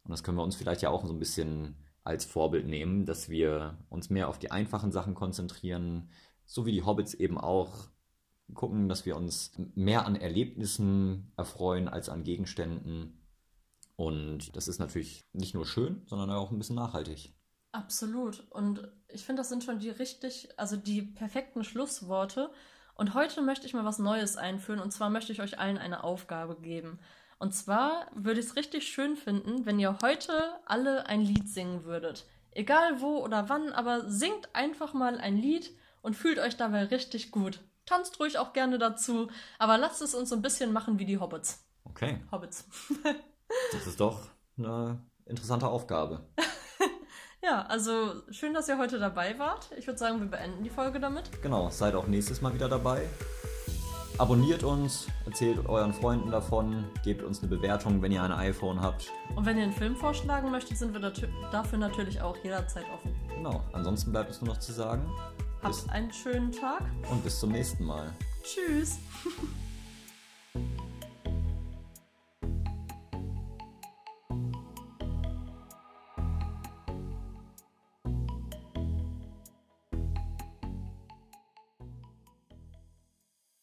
Und das können wir uns vielleicht ja auch so ein bisschen als Vorbild nehmen, dass wir uns mehr auf die einfachen Sachen konzentrieren, so wie die Hobbits eben auch gucken, dass wir uns mehr an Erlebnissen erfreuen als an Gegenständen. Und das ist natürlich nicht nur schön, sondern auch ein bisschen nachhaltig. Absolut. Und ich finde, das sind schon die richtig, also die perfekten Schlussworte. Und heute möchte ich mal was Neues einführen. Und zwar möchte ich euch allen eine Aufgabe geben. Und zwar würde ich es richtig schön finden, wenn ihr heute alle ein Lied singen würdet. Egal wo oder wann, aber singt einfach mal ein Lied und fühlt euch dabei richtig gut. Tanzt ruhig auch gerne dazu, aber lasst es uns so ein bisschen machen wie die Hobbits. Okay, Hobbits. das ist doch eine interessante Aufgabe. Ja, also schön, dass ihr heute dabei wart. Ich würde sagen, wir beenden die Folge damit. Genau, seid auch nächstes Mal wieder dabei. Abonniert uns, erzählt euren Freunden davon, gebt uns eine Bewertung, wenn ihr ein iPhone habt. Und wenn ihr einen Film vorschlagen möchtet, sind wir dafür natürlich auch jederzeit offen. Genau, ansonsten bleibt uns nur noch zu sagen, Habt einen schönen Tag. und bis zum nächsten Mal. Tschüss.